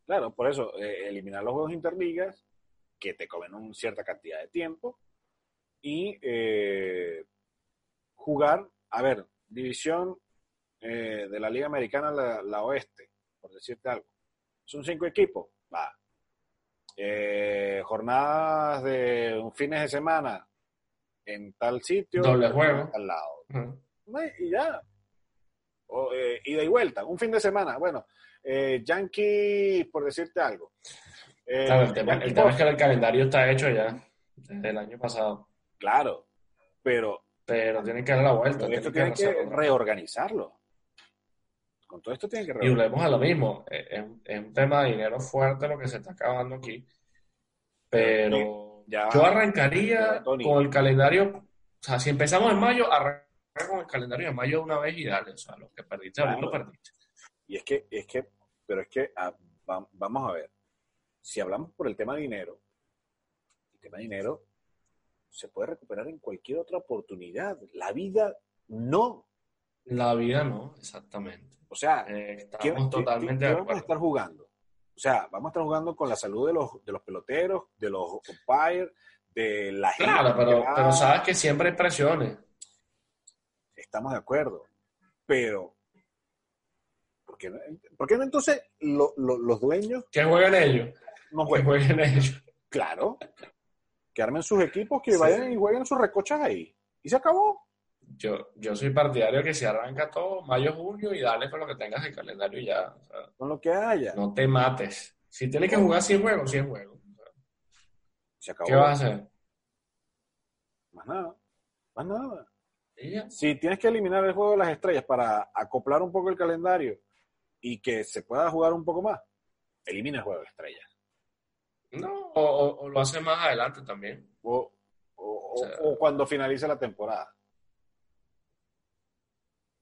Claro, por eso, eh, eliminar los juegos interligas, que te comen una cierta cantidad de tiempo, y eh, jugar, a ver, división eh, de la Liga Americana, la, la Oeste, por decirte algo. Son cinco equipos, va. Eh, jornadas de un fines de semana en tal sitio, Doble juego. al lado. Y ya. O, eh, ida y vuelta, un fin de semana. Bueno, eh, Yankee, por decirte algo. Eh, Claro, el tema, el Yankee tema es que el calendario está hecho ya desde el año pasado. Claro, pero Pero tienen que dar la vuelta. esto tienen tiene que reorganizarlo. Con todo esto tiene que Y volvemos a lo mismo. Es, es un- es un tema de dinero fuerte lo que se está acabando aquí. Pero Ya. yo arrancaría con el calendario. O sea, si empezamos en mayo, arranca con el calendario de mayo una vez y dale. O sea, lo que perdiste, ahorita lo Claro. perdiste. Y es que, es que, pero es que ah, va- vamos a ver. Si hablamos por el tema de dinero, el tema de dinero se puede recuperar en cualquier otra oportunidad. La vida no. La vida no, exactamente. O sea, Eh, ¿qué, estamos totalmente de vamos a estar jugando? O sea, vamos a estar jugando con la salud de los, de los peloteros, de los umpires, de la gente. Claro, que pero, va- pero sabes que siempre hay presiones. Estamos de acuerdo. Pero, ¿por qué no, por qué no entonces lo- lo- los dueños Que jueguen ellos. no Que juegan? jueguen ellos. Claro. Que armen sus equipos, que Sí. vayan y jueguen sus recochas ahí. Y se acabó. Yo, yo soy partidario que si arranca todo, mayo, junio, y dale con lo que tengas el calendario y ya. O sea, Con lo que haya. no te mates. Si tienes que jugar 100 juegos, 100 juegos. O sea, Se acabó. ¿Qué vas a hacer? Más nada. Más nada. Si tienes que eliminar el juego de las estrellas para acoplar un poco el calendario y que se pueda jugar un poco más, elimina el juego de estrellas. No, o, o- o lo haces más adelante también. O, sea- o cuando finalice la temporada.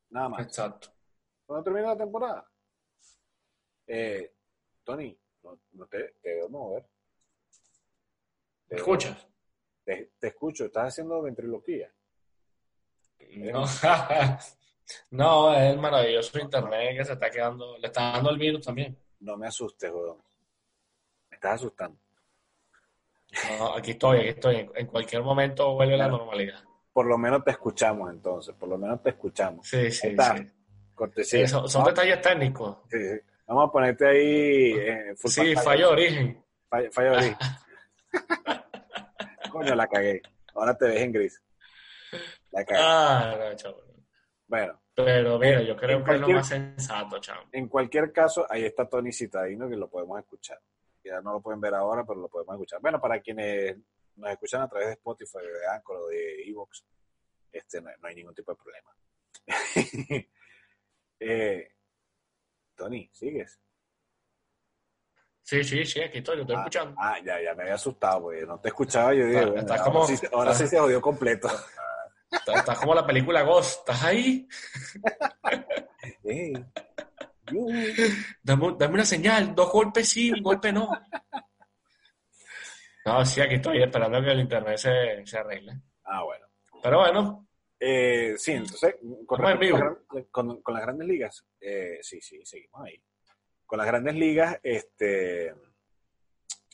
Nada más. Exacto. Cuando termine la temporada. Eh, Tony, no, no te, te veo mover. ¿Me Te- escuchas? Te, te escucho, estás haciendo ventriloquía. No. no, es el maravilloso internet que se está quedando, le está dando el virus también. No me asustes, weón. Me estás asustando. No, aquí estoy, aquí estoy. En, en cualquier momento vuelve la normalidad. Por lo menos te escuchamos entonces, por lo menos te escuchamos. Sí, sí, está. sí. Cortesía. Sí, son, son detalles técnicos. Sí, sí. Vamos a ponerte ahí. eh, full Sí, fallo de origen. Fallo, fallo de origen. Coño, la cagué. Ahora te ves en gris. La cagué. Ah, no, chavo. Bueno, Pero mira, yo creo que es lo más sensato, chavo. en cualquier caso, ahí está Tony Citadino que lo podemos escuchar. Ya no lo pueden ver ahora, pero lo podemos escuchar. Bueno, para quienes nos escuchan a través de Spotify, de Anchor o de Evox, este, no, no hay ningún tipo de problema. eh, Tony, ¿sigues? Sí, sí, sí, aquí estoy, lo estoy Ah, escuchando. Ah, ya, ya me había asustado, porque no te escuchaba. Yo dije, bueno, ahora, como- sí, se- ahora sí se jodió completo. Estás como la película Ghost, ¿estás ahí? Dame, dame una señal, dos golpes sí, un golpe no. No, sí, aquí estoy esperando que el internet se, se arregle. Ah, bueno. Pero bueno, Eh, sí, entonces, con, en vivo. las gran- con- con las grandes ligas, eh, sí, sí, seguimos ahí. Con las grandes ligas, este,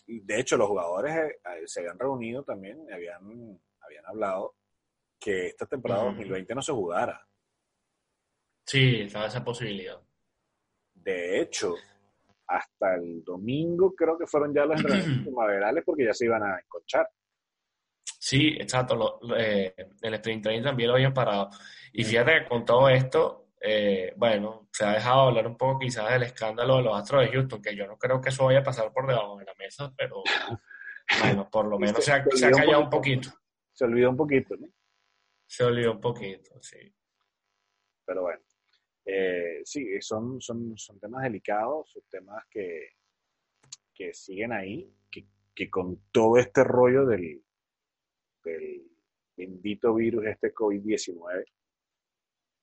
de hecho, los jugadores eh, se habían reunido también, habían, habían hablado que esta temporada Ujú. 2020 no se jugara. sí, estaba esa posibilidad. De hecho, hasta el domingo creo que fueron ya los entrenamientos primaverales porque ya se iban a enconchar. Sí, exacto. lo- eh, el sprint training también lo habían parado. Y fíjate que con todo esto, eh, bueno, se ha dejado hablar un poco quizás del escándalo de los Astros de Houston, que yo no creo que eso vaya a pasar por debajo de la mesa, pero bueno, por lo menos se ha, se ha callado un poquito. Se olvidó un poquito, ¿no? Se olvidó un poquito, sí. Pero bueno, eh, sí, son, son, son temas delicados, son temas que, que siguen ahí, que, que con todo este rollo del, del bendito virus, este COVID-19,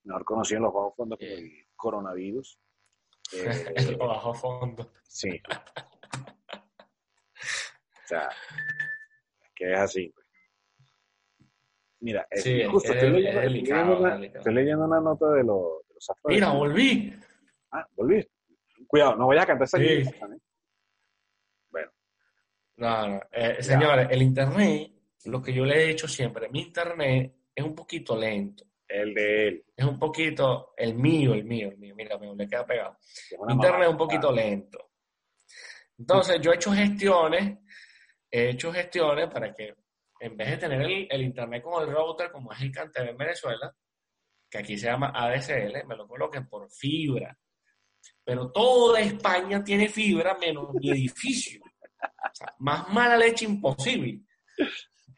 mejor conocido en los bajos fondos como el coronavirus. eh, bajo fondo. sí. O sea, es que es así. pues. Mira, es- Sí, justo es- estoy, es leyendo, estoy leyendo una, estoy leyendo una nota de, los Mira, volví. Ah, volví. Cuidado, no vayas a cantar esa Sí. equivocación, ¿eh? No, no. Eh, señores, el internet, lo que yo le he dicho siempre, mi internet es un poquito lento. El de él. Es un poquito, el mío, el mío, el mío, mira, me le queda pegado. Mi internet es un poquito lento. Entonces, yo he hecho gestiones, he hecho gestiones para que en vez de tener el, el internet con el router, como es el CanTV en Venezuela, que aquí se llama ADSL, me lo coloquen por fibra. Pero toda España tiene fibra menos mi edificio. O sea, más mala leche imposible.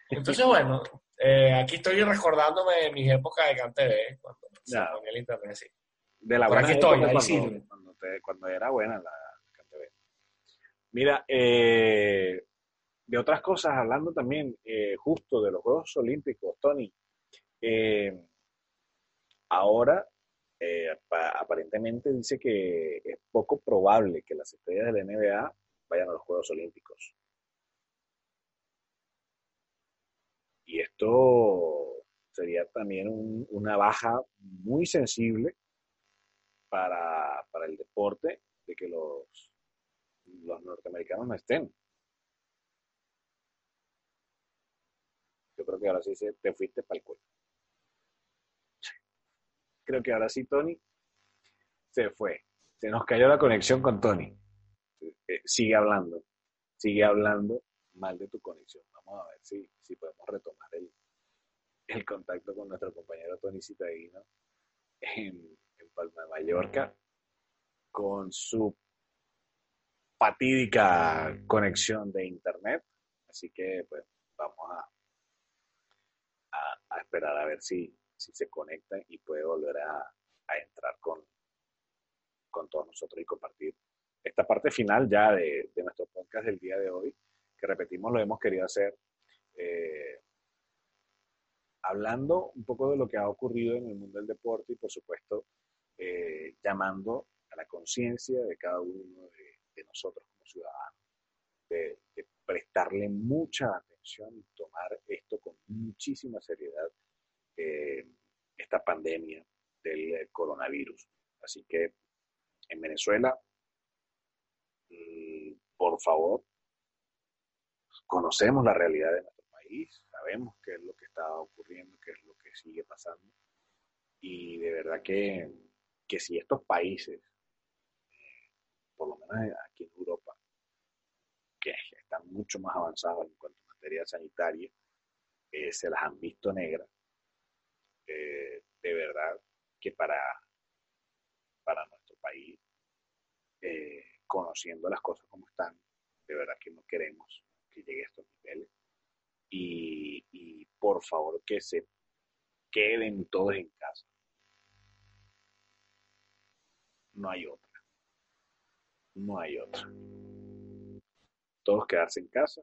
Entonces, bueno, eh, aquí estoy recordándome de mis épocas de CanTV, cuando se Ya. ponía el internet así. De la Por buena aquí estoy, ahí cuando, sirve. cuando, te- cuando era buena la CanTV. Mira, eh, de otras cosas, hablando también eh, justo de los Juegos Olímpicos, Tony, ahora eh, pa- aparentemente dice que es poco probable que las estrellas de la NBA vayan a los Juegos Olímpicos. Y esto sería también un- una baja muy sensible para, para el deporte de que los, los norteamericanos no estén. Yo creo que ahora sí se, te fuiste para el cuello. Creo que ahora sí, Tony, se fue. Se nos cayó la conexión con Tony. Eh, sigue hablando, sigue hablando mal de tu conexión. Vamos a ver si, si podemos retomar el, el contacto con nuestro compañero Tony Citadino en, Palma de Mallorca con su fatídica conexión de internet. Así que pues vamos a, a esperar a ver si, si se conecta y puede volver a, a entrar con, con todos nosotros y compartir esta parte final ya de, de nuestro podcast del día de hoy, que repetimos lo hemos querido hacer eh, hablando un poco de lo que ha ocurrido en el mundo del deporte y por supuesto eh, llamando a la conciencia de cada uno de, de nosotros como ciudadanos, de, de prestarle mucha atención y tomar esto con muchísima seriedad, eh, esta pandemia del eh, coronavirus. Así que en Venezuela, mm, por favor, conocemos la realidad de nuestro país, sabemos qué es lo que está ocurriendo, qué es lo que sigue pasando. Y de verdad que, que si estos países, eh, por lo menos aquí en Europa, que están mucho más avanzados en cuanto a materia sanitaria, se las han visto negras, eh, de verdad que para, para nuestro país, eh, conociendo las cosas como están, de verdad que no queremos que llegue a estos niveles. Y, y por favor que se queden todos en casa. No hay otra. No hay otra. Todos quedarse en casa,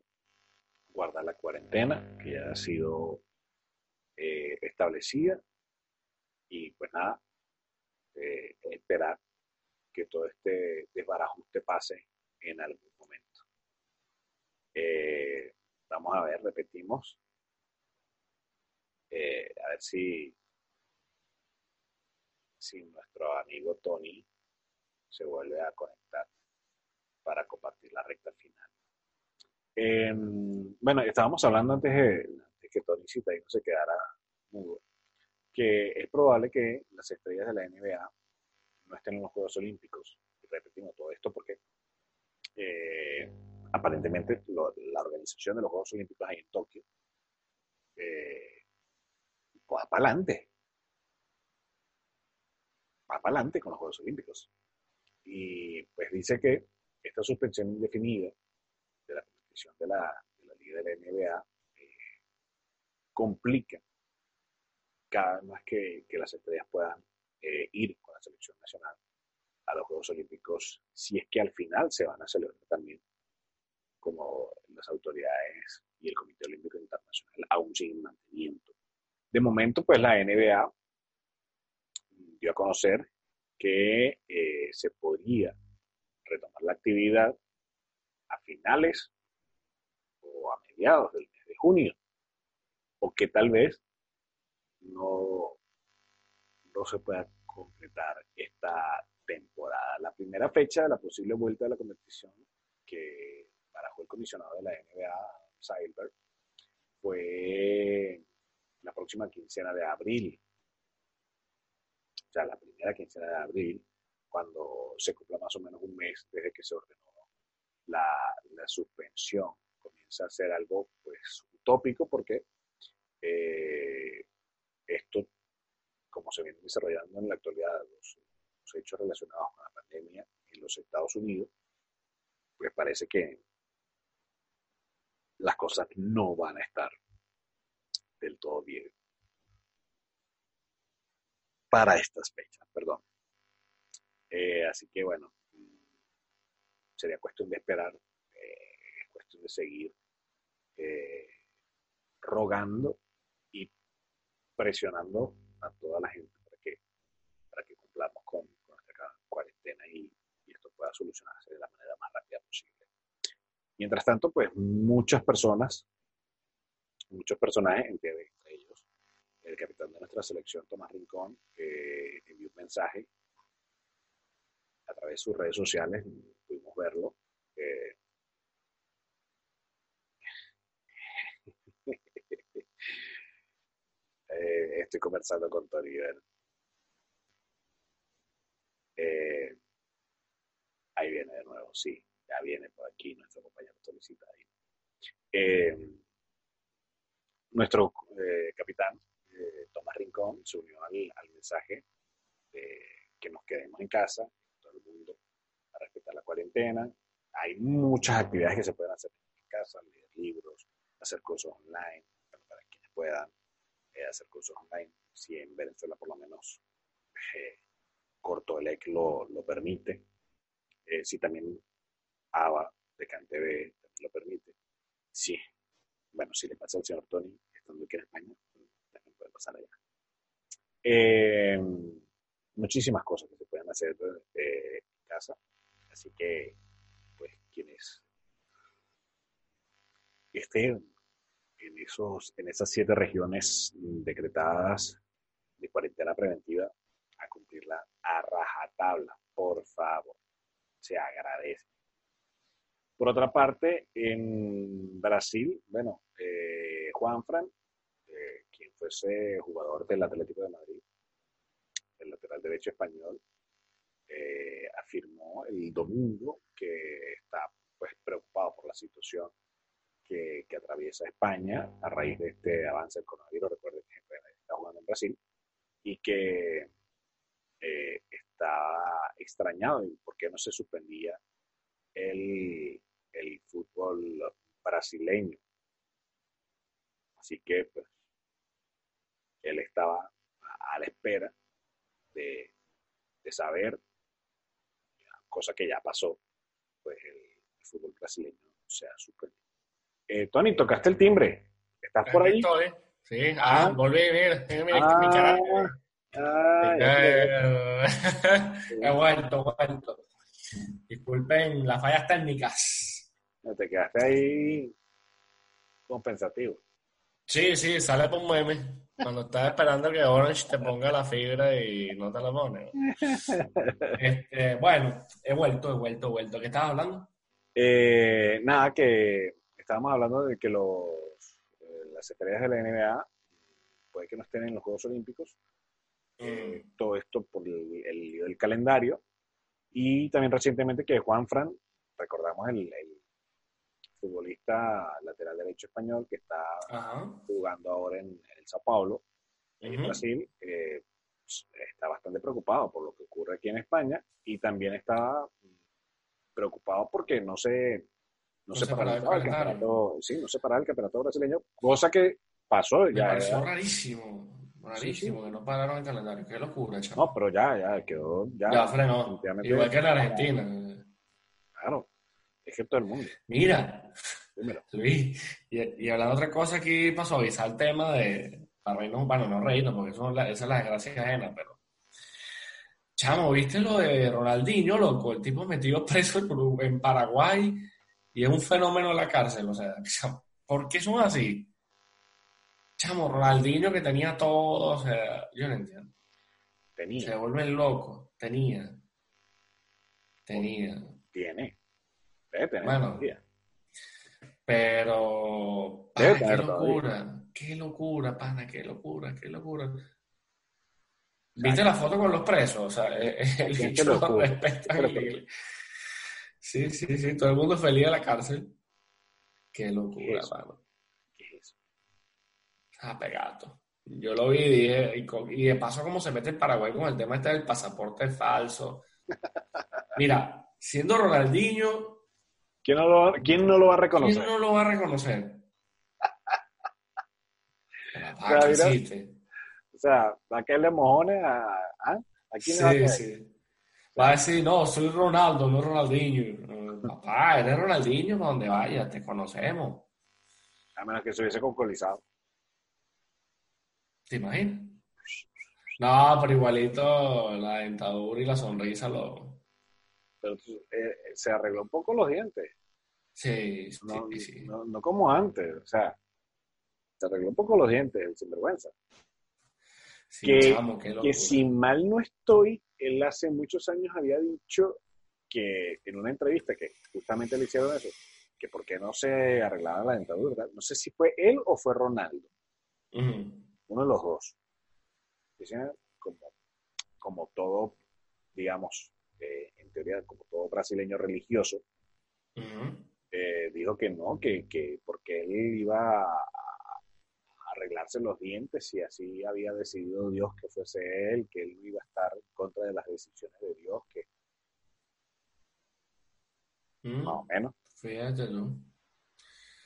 guardar la cuarentena que ya ha sido eh, establecida y pues nada, eh, esperar que todo este desbarajuste pase en algún momento. Eh, vamos a ver, repetimos. A ver si, si nuestro amigo Tony se vuelve a conectar para compartir la recta final. Eh, bueno, estábamos hablando antes de que Tony Citadino se quedara mudo, que es probable que las estrellas de la NBA no estén en los Juegos Olímpicos. Y repetimos todo esto porque eh, aparentemente lo- la organización de los Juegos Olímpicos ahí en Tokio eh, va para adelante. Va para adelante con los Juegos Olímpicos. Y pues dice que esta suspensión indefinida de la competición de la, de la Liga de la NBA complica cada vez más que, las estrellas puedan eh, ir con la selección nacional a los Juegos Olímpicos, si es que al final se van a celebrar también, como las autoridades y el Comité Olímpico Internacional aún siguen manteniendo. De momento, pues la NBA dio a conocer que eh, se podría retomar la actividad a finales o a mediados del mes de junio, o que tal vez no, no se pueda completar esta temporada. La primera fecha de la posible vuelta de la competición que barajó el comisionado de la NBA, Silver, fue la próxima quincena de abril. O sea, la primera quincena de abril, cuando se cumpla más o menos un mes desde que se ordenó la, la suspensión. Comienza a ser algo pues utópico porque eh, esto, como se viene desarrollando en la actualidad, los, hechos relacionados con la pandemia en los Estados Unidos, pues parece que las cosas no van a estar del todo bien para estas fechas, perdón. Eh, así que bueno, sería cuestión de esperar, eh, cuestión de seguir rogando presionando a toda la gente para que, para que cumplamos con, nuestra cuarentena y, esto pueda solucionarse de la manera más rápida posible. Mientras tanto, pues muchas personas, muchos personajes, entre ellos el capitán de nuestra selección, Tomás Rincón, envió un mensaje a través de sus redes sociales, pudimos verlo. Eh, estoy conversando con Tony eh, ahí viene de nuevo, sí, ya viene por aquí nuestro compañero solicita eh, nuestro capitán, Tomás Rincón, se unió al, mensaje que nos quedemos en casa, todo el mundo, a respetar la cuarentena. Hay muchas actividades que se pueden hacer en casa, leer libros, hacer cosas online, para quienes puedan eh, hacer cursos online, si en Venezuela por lo menos eh, Corto EC lo, lo permite, eh, si también ABA de CanTV lo permite, sí. Bueno, si le pasa al señor Tony, estando aquí en España, también puede pasar allá. muchísimas cosas que se pueden hacer en casa, así que, pues, quienes estén en, esos, en esas siete regiones decretadas de cuarentena preventiva a cumplirla a rajatabla, por favor. Se agradece. Por otra parte, en Brasil, bueno, eh, Juan Fran, eh, quien fuese jugador del Atlético de Madrid, el lateral derecho español, eh, afirmó el domingo que está pues, preocupado por la situación que, atraviesa España a raíz de este avance del coronavirus. Recuerden que está jugando en Brasil y que eh, está extrañado y por qué no se suspendía el, el fútbol brasileño. Así que, pues, él estaba a la espera de, de saber, cosa que ya pasó, pues el fútbol brasileño se ha suspendido. Eh, Tony, tocaste el timbre. ¿Estás por ahí? Estoy. Sí, ah, ah. volví, mira, mira, ah, mi cara. Ah, he vuelto, he vuelto. Disculpen las fallas técnicas. te quedaste ahí compensativo. Sí, sí, sale por un meme. Cuando estás esperando que Orange te ponga la fibra y no te la pone. Este, bueno, he vuelto, he vuelto, he vuelto. ¿Qué estabas hablando? Eh, nada, que estábamos hablando de que los, eh, las estrellas de la NBA puede que no estén en los Juegos Olímpicos. Eh, mm. todo esto por el, el, calendario. Y también recientemente que Juan Fran, recordamos el, futbolista lateral derecho español que está jugando ahora en, el Sao Paulo, en Brasil, eh, pues, está bastante preocupado por lo que ocurre aquí en España y también está preocupado porque no se no, se para el, campeonato, sí, no se para el campeonato brasileño, cosa que pasó ya. Me pareció rarísimo, rarísimo que no pararon el calendario, qué locura, chaval. No, pero ya, ya quedó, ya. Ya frenó, igual que en Argentina. Claro, es que todo el mundo. Mira, Luis, y, y hablando de otra cosa aquí pasó, avisar el tema de, para reírnos, bueno, no reírnos, porque eso, esa es la desgracia ajena, pero Chamo, ¿viste lo de Ronaldinho, loco? El tipo metido preso en Paraguay y es un fenómeno en la cárcel. O sea, ¿por qué son así? Chamo, Ronaldinho que tenía todo, o sea, yo no entiendo. Tenía. Se vuelven loco. Tenía. Tenía. Tiene. Debe tener. Bueno. Pero. Pana, qué locura. Qué locura, pana, qué locura, qué locura. ¿Viste la foto con los presos? O sea, el bicho respecto Sí, sí, sí, todo el mundo feliz a la cárcel. Qué locura, mano. ¿Qué es eso? Ah, pegado. Yo lo vi y dije, y, de paso como se mete el Paraguay con el tema este del pasaporte falso. Mira, siendo Ronaldinho... ¿Quién no lo, quién no lo va a reconocer? ¿Quién no lo va a reconocer? o sea, ¿a qué le mojones? ¿A, a, quién le va a sí. Va a decir, no, soy Ronaldo, no Ronaldinho. Papá, eres Ronaldinho, para donde vayas, te conocemos. A menos que se hubiese concolizado. ¿Te imaginas? No, pero igualito la dentadura y la sonrisa lo... Pero eh, se arregló un poco los dientes. Sí, sí, No, sí. no, no como antes. O sea, se arregló un poco los dientes, el sinvergüenza. Sí, que, chamo, que si mal no estoy, él hace muchos años había dicho que en una entrevista que justamente le hicieron eso, que por qué no se arreglaba la dentadura. ¿verdad? No sé si fue él o fue Ronaldo, Ujú. uno de los dos. Dicen como, como todo, digamos, eh, en teoría, como todo brasileño religioso, Ujú. eh, dijo que no, que, que porque él iba a arreglarse los dientes y así había decidido Dios que fuese él, que él no iba a estar en contra de las decisiones de Dios, que Ujú. más o menos, Fíjate tú.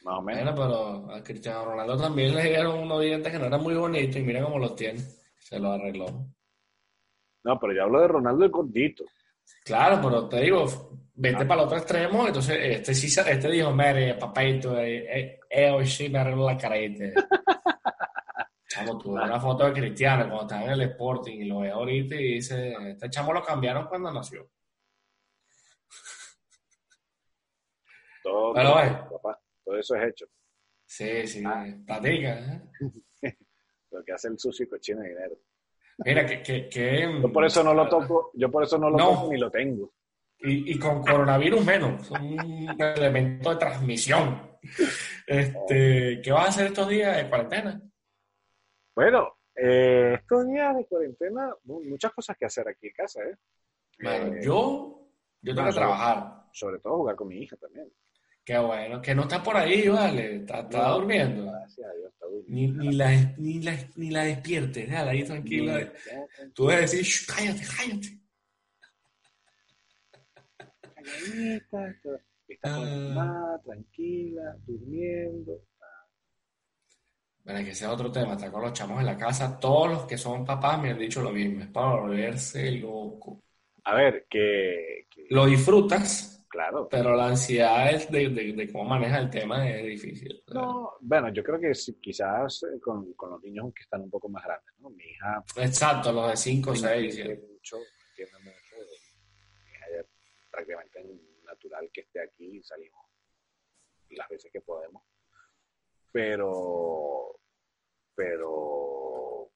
más o menos. Bueno, pero a Cristiano Ronaldo también le dieron unos dientes que no eran muy bonitos y mira cómo los tiene. Se los arregló. No, pero yo hablo de Ronaldo el gordito. Claro, pero te digo, vete Ah. para el otro extremo, entonces este sí este dijo, mire, papito, eh, eh, eh, hoy sí me arreglo la carita. Chamo, tuve una foto de Cristiano cuando estaba en el Sporting y lo veo ahorita y dice, este chamo lo cambiaron cuando nació. Todo, Pero todo, papá, todo eso es hecho. Sí, sí, Ah. platica. ¿eh? Lo que hace el sucio y cochino de dinero. Mira, que, que, que- Yo por eso no lo toco, yo por eso no lo No. toco ni lo tengo. Y, y con coronavirus menos, es un elemento de transmisión. Este, ¿Qué vas a hacer estos días de cuarentena? Bueno, eh, estos días de cuarentena, mu- muchas cosas que hacer aquí en casa, ¿eh? Bueno, Eh, yo, yo tengo que trabajar. Sobre todo jugar con mi hija también. Qué bueno, que no está por ahí, vale, está, está No. durmiendo. Gracias a Dios, está durmiendo. Ni, ni, la, ni, la, ni la despiertes, déjala ahí tranquila. No, no, Tú debes decir, "Shh, cállate, cállate. calladita, está, está Ah. mamá, tranquila, durmiendo. Bueno, que es otro tema, está con los chamos en la casa. Todos los que son papás me han dicho lo mismo, es para volverse loco. A ver, que, que- Lo disfrutas, claro. pero la ansiedad es de, de, de cómo manejas el tema es difícil. No, bueno, yo creo que sí, quizás eh, con, con los niños que están un poco más grandes, ¿no? Mi hija Exacto, los de 5 o 6. entiende mucho, entiende mucho. Mi hija ya prácticamente natural que esté aquí y salimos las veces que podemos. Pero, pero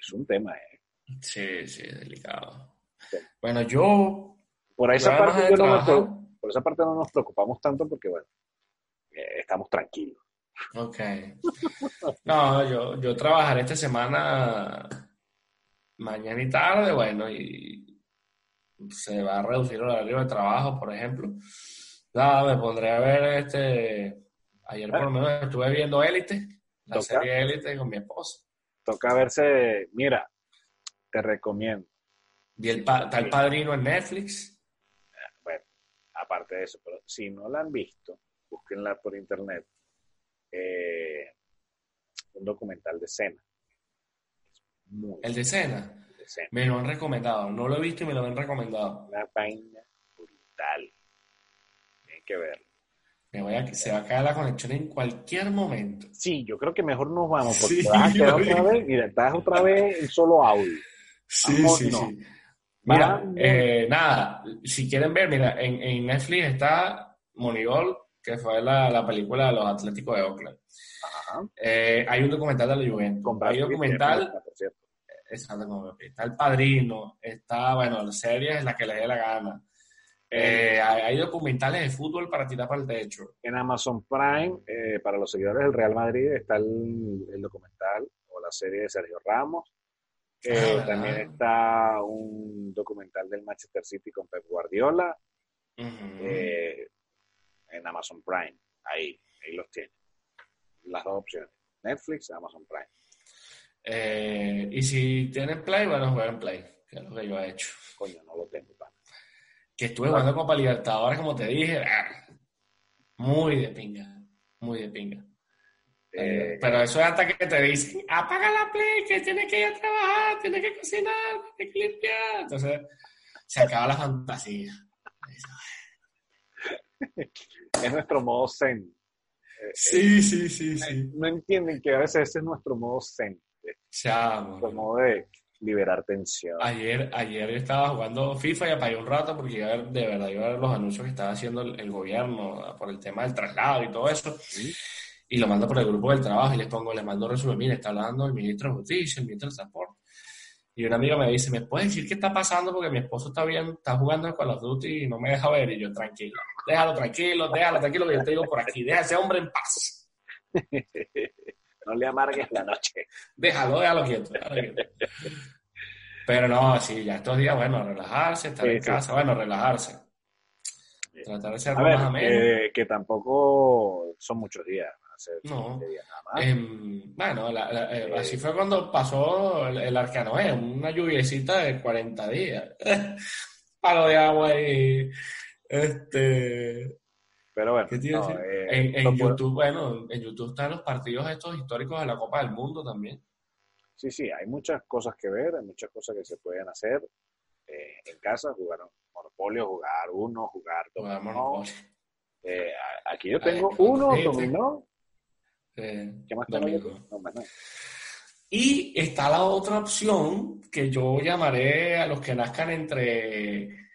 es un tema, ¿eh? Sí, sí, delicado. Sí. Bueno, yo, Por esa, parte yo no me por esa parte no nos preocupamos tanto porque, bueno, eh, estamos tranquilos. ok. No, yo, yo trabajaré esta semana mañana y tarde, bueno, y se va a reducir el horario de trabajo, por ejemplo. Nada, me pondré a ver este. Ayer por lo menos estuve viendo Élite, la Toca. serie Élite con mi esposa. Toca verse, mira, te recomiendo. Vi el pa- el padrino en Netflix. bueno, aparte de eso, pero si no la han visto, búsquenla por internet. Eh, un documental de cena. Muy El de Cena. de cena. Me lo han recomendado. No lo he visto y me lo han recomendado. Una vaina brutal. Tienen que verlo. Me voy a, se va a caer la conexión en cualquier momento. Sí, yo creo que mejor nos vamos, porque Sí, vas a quedar otra vez, mira, estás otra vez en solo audio. Sí, sí, no. sí. Mira, eh, nada, si quieren ver, mira, en, en Netflix está Moneyball, que fue la, la película de los Atléticos de Oakland. Ajá. Eh, hay un documental de la Juventus. Hay Pitt, documental, que por cierto. exacto, está El Padrino, está, bueno, la serie es la que le dé la gana. Eh, hay, documentales de fútbol para tirar para el techo. En Amazon Prime, eh, para los seguidores del Real Madrid, está el, el documental o la serie de Sergio Ramos. Eh, Ah, ¿verdad? también está un documental del Manchester City con Pep Guardiola eh, en Amazon Prime. Ahí, ahí los tienen. Las dos opciones. Netflix, Amazon Prime. Eh, y si tienen Play, bueno, jueguen Play, que es lo que yo he hecho. Coño, no lo tengo, pana. Que estuve jugando Copa Libertadores, como te dije, ah, muy de pinga, muy de pinga. Eh, Pero eso es hasta que te dicen, apaga la play, que tienes que ir a trabajar, tienes que cocinar, tienes que limpiar. Entonces, se acaba la fantasía. Es nuestro modo zen. Sí, sí, sí, sí. No entienden que a veces ese es nuestro modo zen. Chamo. Nuestro modo de liberar tensión. Ayer, ayer yo estaba jugando FIFA y apagué un rato porque iba a ver, de verdad iba a ver los anuncios que estaba haciendo el, el gobierno por el tema del traslado y todo eso. ¿Sí? Y lo mando por el grupo del trabajo y les pongo, les mando resumen, mire, está hablando el ministro de Justicia, el ministro de Transporte. Y un amigo me dice, ¿me puedes decir qué está pasando? Porque mi esposo está bien, está jugando con los Duty y no me deja ver. Y yo, tranquilo, déjalo tranquilo, déjalo tranquilo, que yo te digo por aquí, deja a ese hombre en paz. no le amargues la noche. Déjalo, déjalo quieto, déjalo quieto. Pero no, sí, ya estos días, bueno, relajarse, estar Sí, en sí. casa, bueno, relajarse. Tratar de ser A lo ver, más ameno. eh, que tampoco son muchos días. No. 15 días nada más. Em, bueno, la- la- Eh. así fue cuando pasó el, el Arcanoé, una lluviecita de 40 días. Palo de agua y este Pero bueno, ¿qué te iba a decir? eh, en, en no puedo- YouTube, bueno, en YouTube están los partidos estos históricos de la Copa del Mundo también. Sí, sí, hay muchas cosas que ver, hay muchas cosas que se pueden hacer eh, en casa, jugar Monopolio, jugar uno, jugar dominó. Eh, aquí yo tengo uno, dominó. Eh, ¿Qué más tengo yo? domingo. No, más nada. Y está la otra opción que yo llamaré a los que nazcan entre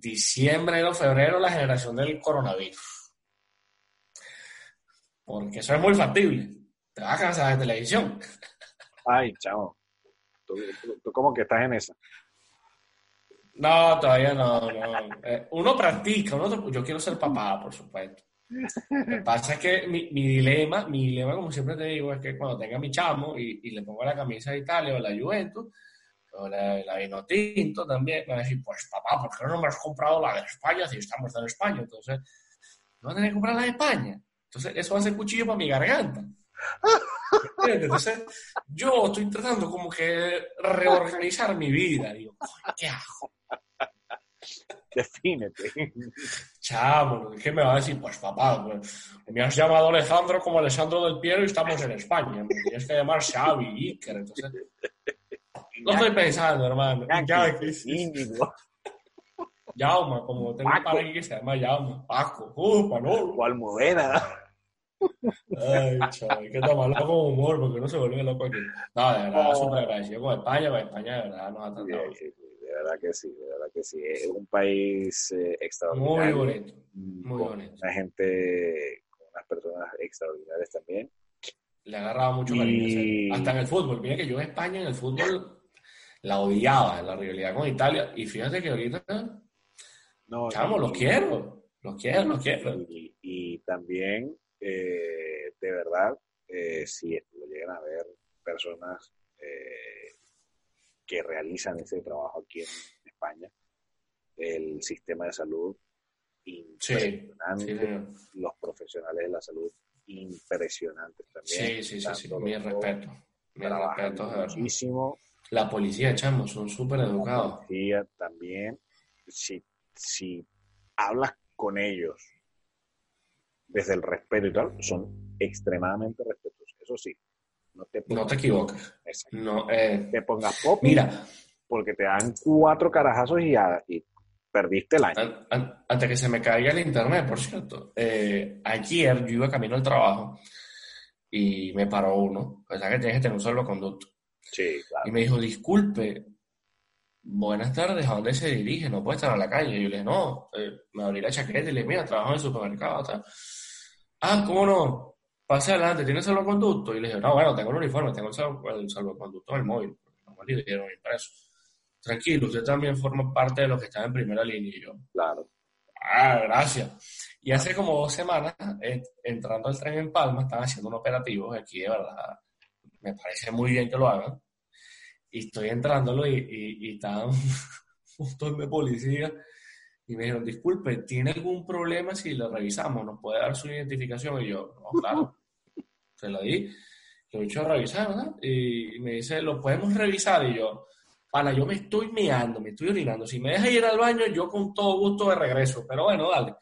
diciembre o febrero la generación del coronavirus. Porque eso es muy factible. Te vas a cansar de televisión. Ay, chavo. Tú, tú- tú como que estás en esa. No, todavía no. no. Eh, uno practica, uno, yo quiero ser papá, por supuesto. Lo que pasa es que mi, mi dilema, mi dilema, como siempre te digo, es que cuando tenga mi chamo y, y le pongo la camisa de Italia o la Juventus, la, vino tinto también, me va a decir, pues papá, ¿por qué no me has comprado la de España si estamos en España? Entonces, no vas a tener que comprar la de España. Entonces, eso va a ser cuchillo para mi garganta. Entonces, yo estoy tratando como que reorganizar mi vida. Digo, "Coño, ¿qué hago? Defínete. Chamo, ¿qué me va a decir? Pues papá, pues, me has llamado Alejandro como Alessandro del Piero y estamos en España. Me tienes que llamar Xavi, Iker. Entonces, no estoy pensando, hermano. Sí. Íñigo. Jauma, como tengo un Paco. padre aquí que se llama Jauma. Paco, uh, Manolo. O Almudena. Ay, chaval, hay que tomarlo con humor porque no se vuelve loco aquí. No, de verdad, súper agradecido con España, porque España de verdad nos ha tratado sí, sí, de verdad que sí, de verdad que sí. Es un país eh, Muy extraordinario. bonito. mm, muy bonito. Una gente, con unas personas extraordinarias también. Le ha agarrado mucho cariño. Y-. Hasta en el fútbol. Mira que yo en España en el fútbol la odiaba la rivalidad con Italia. Y fíjate que ahorita, No, chamo, los quiero. Los quiero, los quiero. Y, y también, eh, de verdad, eh, si lo llegan a ver personas eh, que realizan ese trabajo aquí en España, el sistema de salud impresionante, Sí, los profesionales de la salud impresionantes también. Sí, sí, sí, sí. Mi respeto. Mi respeto, muchísimo. La policía, chamo, son súper educados. policía también, si, si hablas con ellos desde el respeto y tal, son extremadamente respetuosos. Eso sí, no te No pongas, te equivoques. Exacto. No, eh, te pongas pop mira, porque te dan cuatro carajazos y, y perdiste el año. an- an- antes que se me caiga el internet, por cierto, eh, ayer yo iba camino al trabajo y me paró uno, o sea que tienes que tener un salvoconducto. Sí, claro. Y me dijo, disculpe, buenas tardes, ¿a dónde se dirige? No puede estar en la calle. Y yo le dije, no, eh, me abrí la chaqueta y le dije, mira, trabajo en el supermercado. tal. Ah, ¿cómo no? Pase adelante, ¿tiene salvoconducto? Y le dije, no, bueno, tengo el uniforme, tengo el, salvo- el salvoconducto del móvil, porque no me dieron impreso. Tranquilo, usted también forma parte de los que están en primera línea. Y yo, claro. Ah, gracias. Y hace como dos semanas, eh, entrando al tren en Palma, están haciendo un operativo aquí, de verdad. Me parece muy bien que lo hagan. Y estoy entrándolo y, y, un montón de policías. Y me dijeron, disculpe, ¿tiene algún problema si lo revisamos? ¿Nos puede dar su identificación? Y yo, no, claro. Se la di. Lo he hecho a revisar, ¿verdad? Y me dice, ¿lo podemos revisar? Y yo, Pana, yo me estoy meando, me estoy orinando. Si me deja ir al baño, yo con todo gusto de regreso. Pero bueno, dale.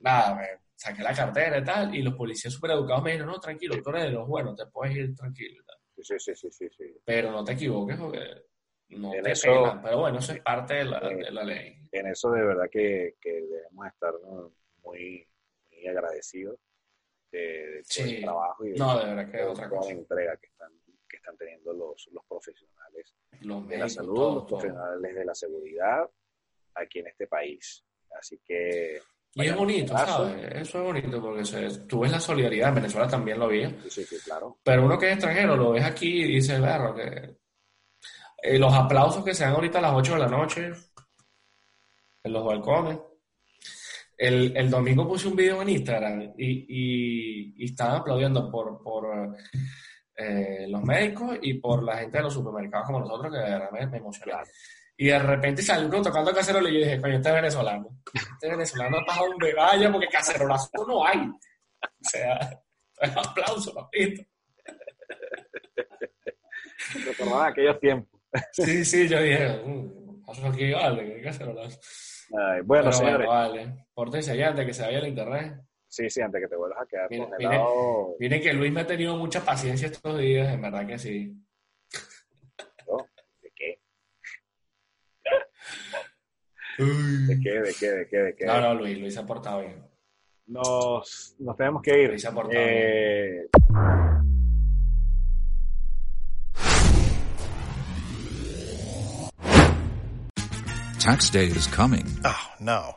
Nada, me saqué la cartera y tal. Y los policías súper educados me dijeron, no, tranquilo, tú eres de los buenos, te puedes ir tranquilo y tal. Sí, sí, sí, sí, sí. Pero no te equivoques porque no En te eso- pelan. Pero bueno, eso es parte de la, de la ley. En eso de verdad que, que debemos estar ¿no? muy, muy agradecidos de, de todo Sí. el trabajo y de, No, de verdad que toda otra cosa. la entrega que están, que están teniendo los, los profesionales Los de la médicos, salud, todo, los todo. profesionales de la seguridad aquí en este país. Así que Y es bonito. ¿sabes? Eso es bonito porque se- tú ves la solidaridad. En Venezuela también lo vi. sí, sí, claro. Pero uno que es extranjero lo ves aquí y dices, verro, que eh, los aplausos que se dan ahorita a las 8 de la noche en los balcones. El, el domingo puse un video en Instagram y, y, y estaban aplaudiendo por, por eh, los médicos y por la gente de los supermercados como nosotros, que de verdad me, me. Claro. Y de repente salió uno tocando cacerola y yo dije, coño, este es venezolano. Este venezolano para donde vaya porque cacerolazo no hay. O sea, es aplauso, papito. Recordaban aquellos tiempos. Sí, sí, yo dije, paso aquí, vale, que cacerolazo. Ay, bueno, Pero señores, bueno, vale. Pórtense ya antes que se vaya el internet. sí, sí, antes que te vuelvas a quedar Mire, congelado. Miren que Luis me ha tenido mucha paciencia estos días, en verdad que sí. ¿no? ¿De qué? ¿De qué? ¿De qué? ¿De qué? ¿De qué? No, no, Luis, Luis ha portado bien. Nos, nos tenemos que ir. Luis ha portado Eh, Tax day is coming. Oh, no.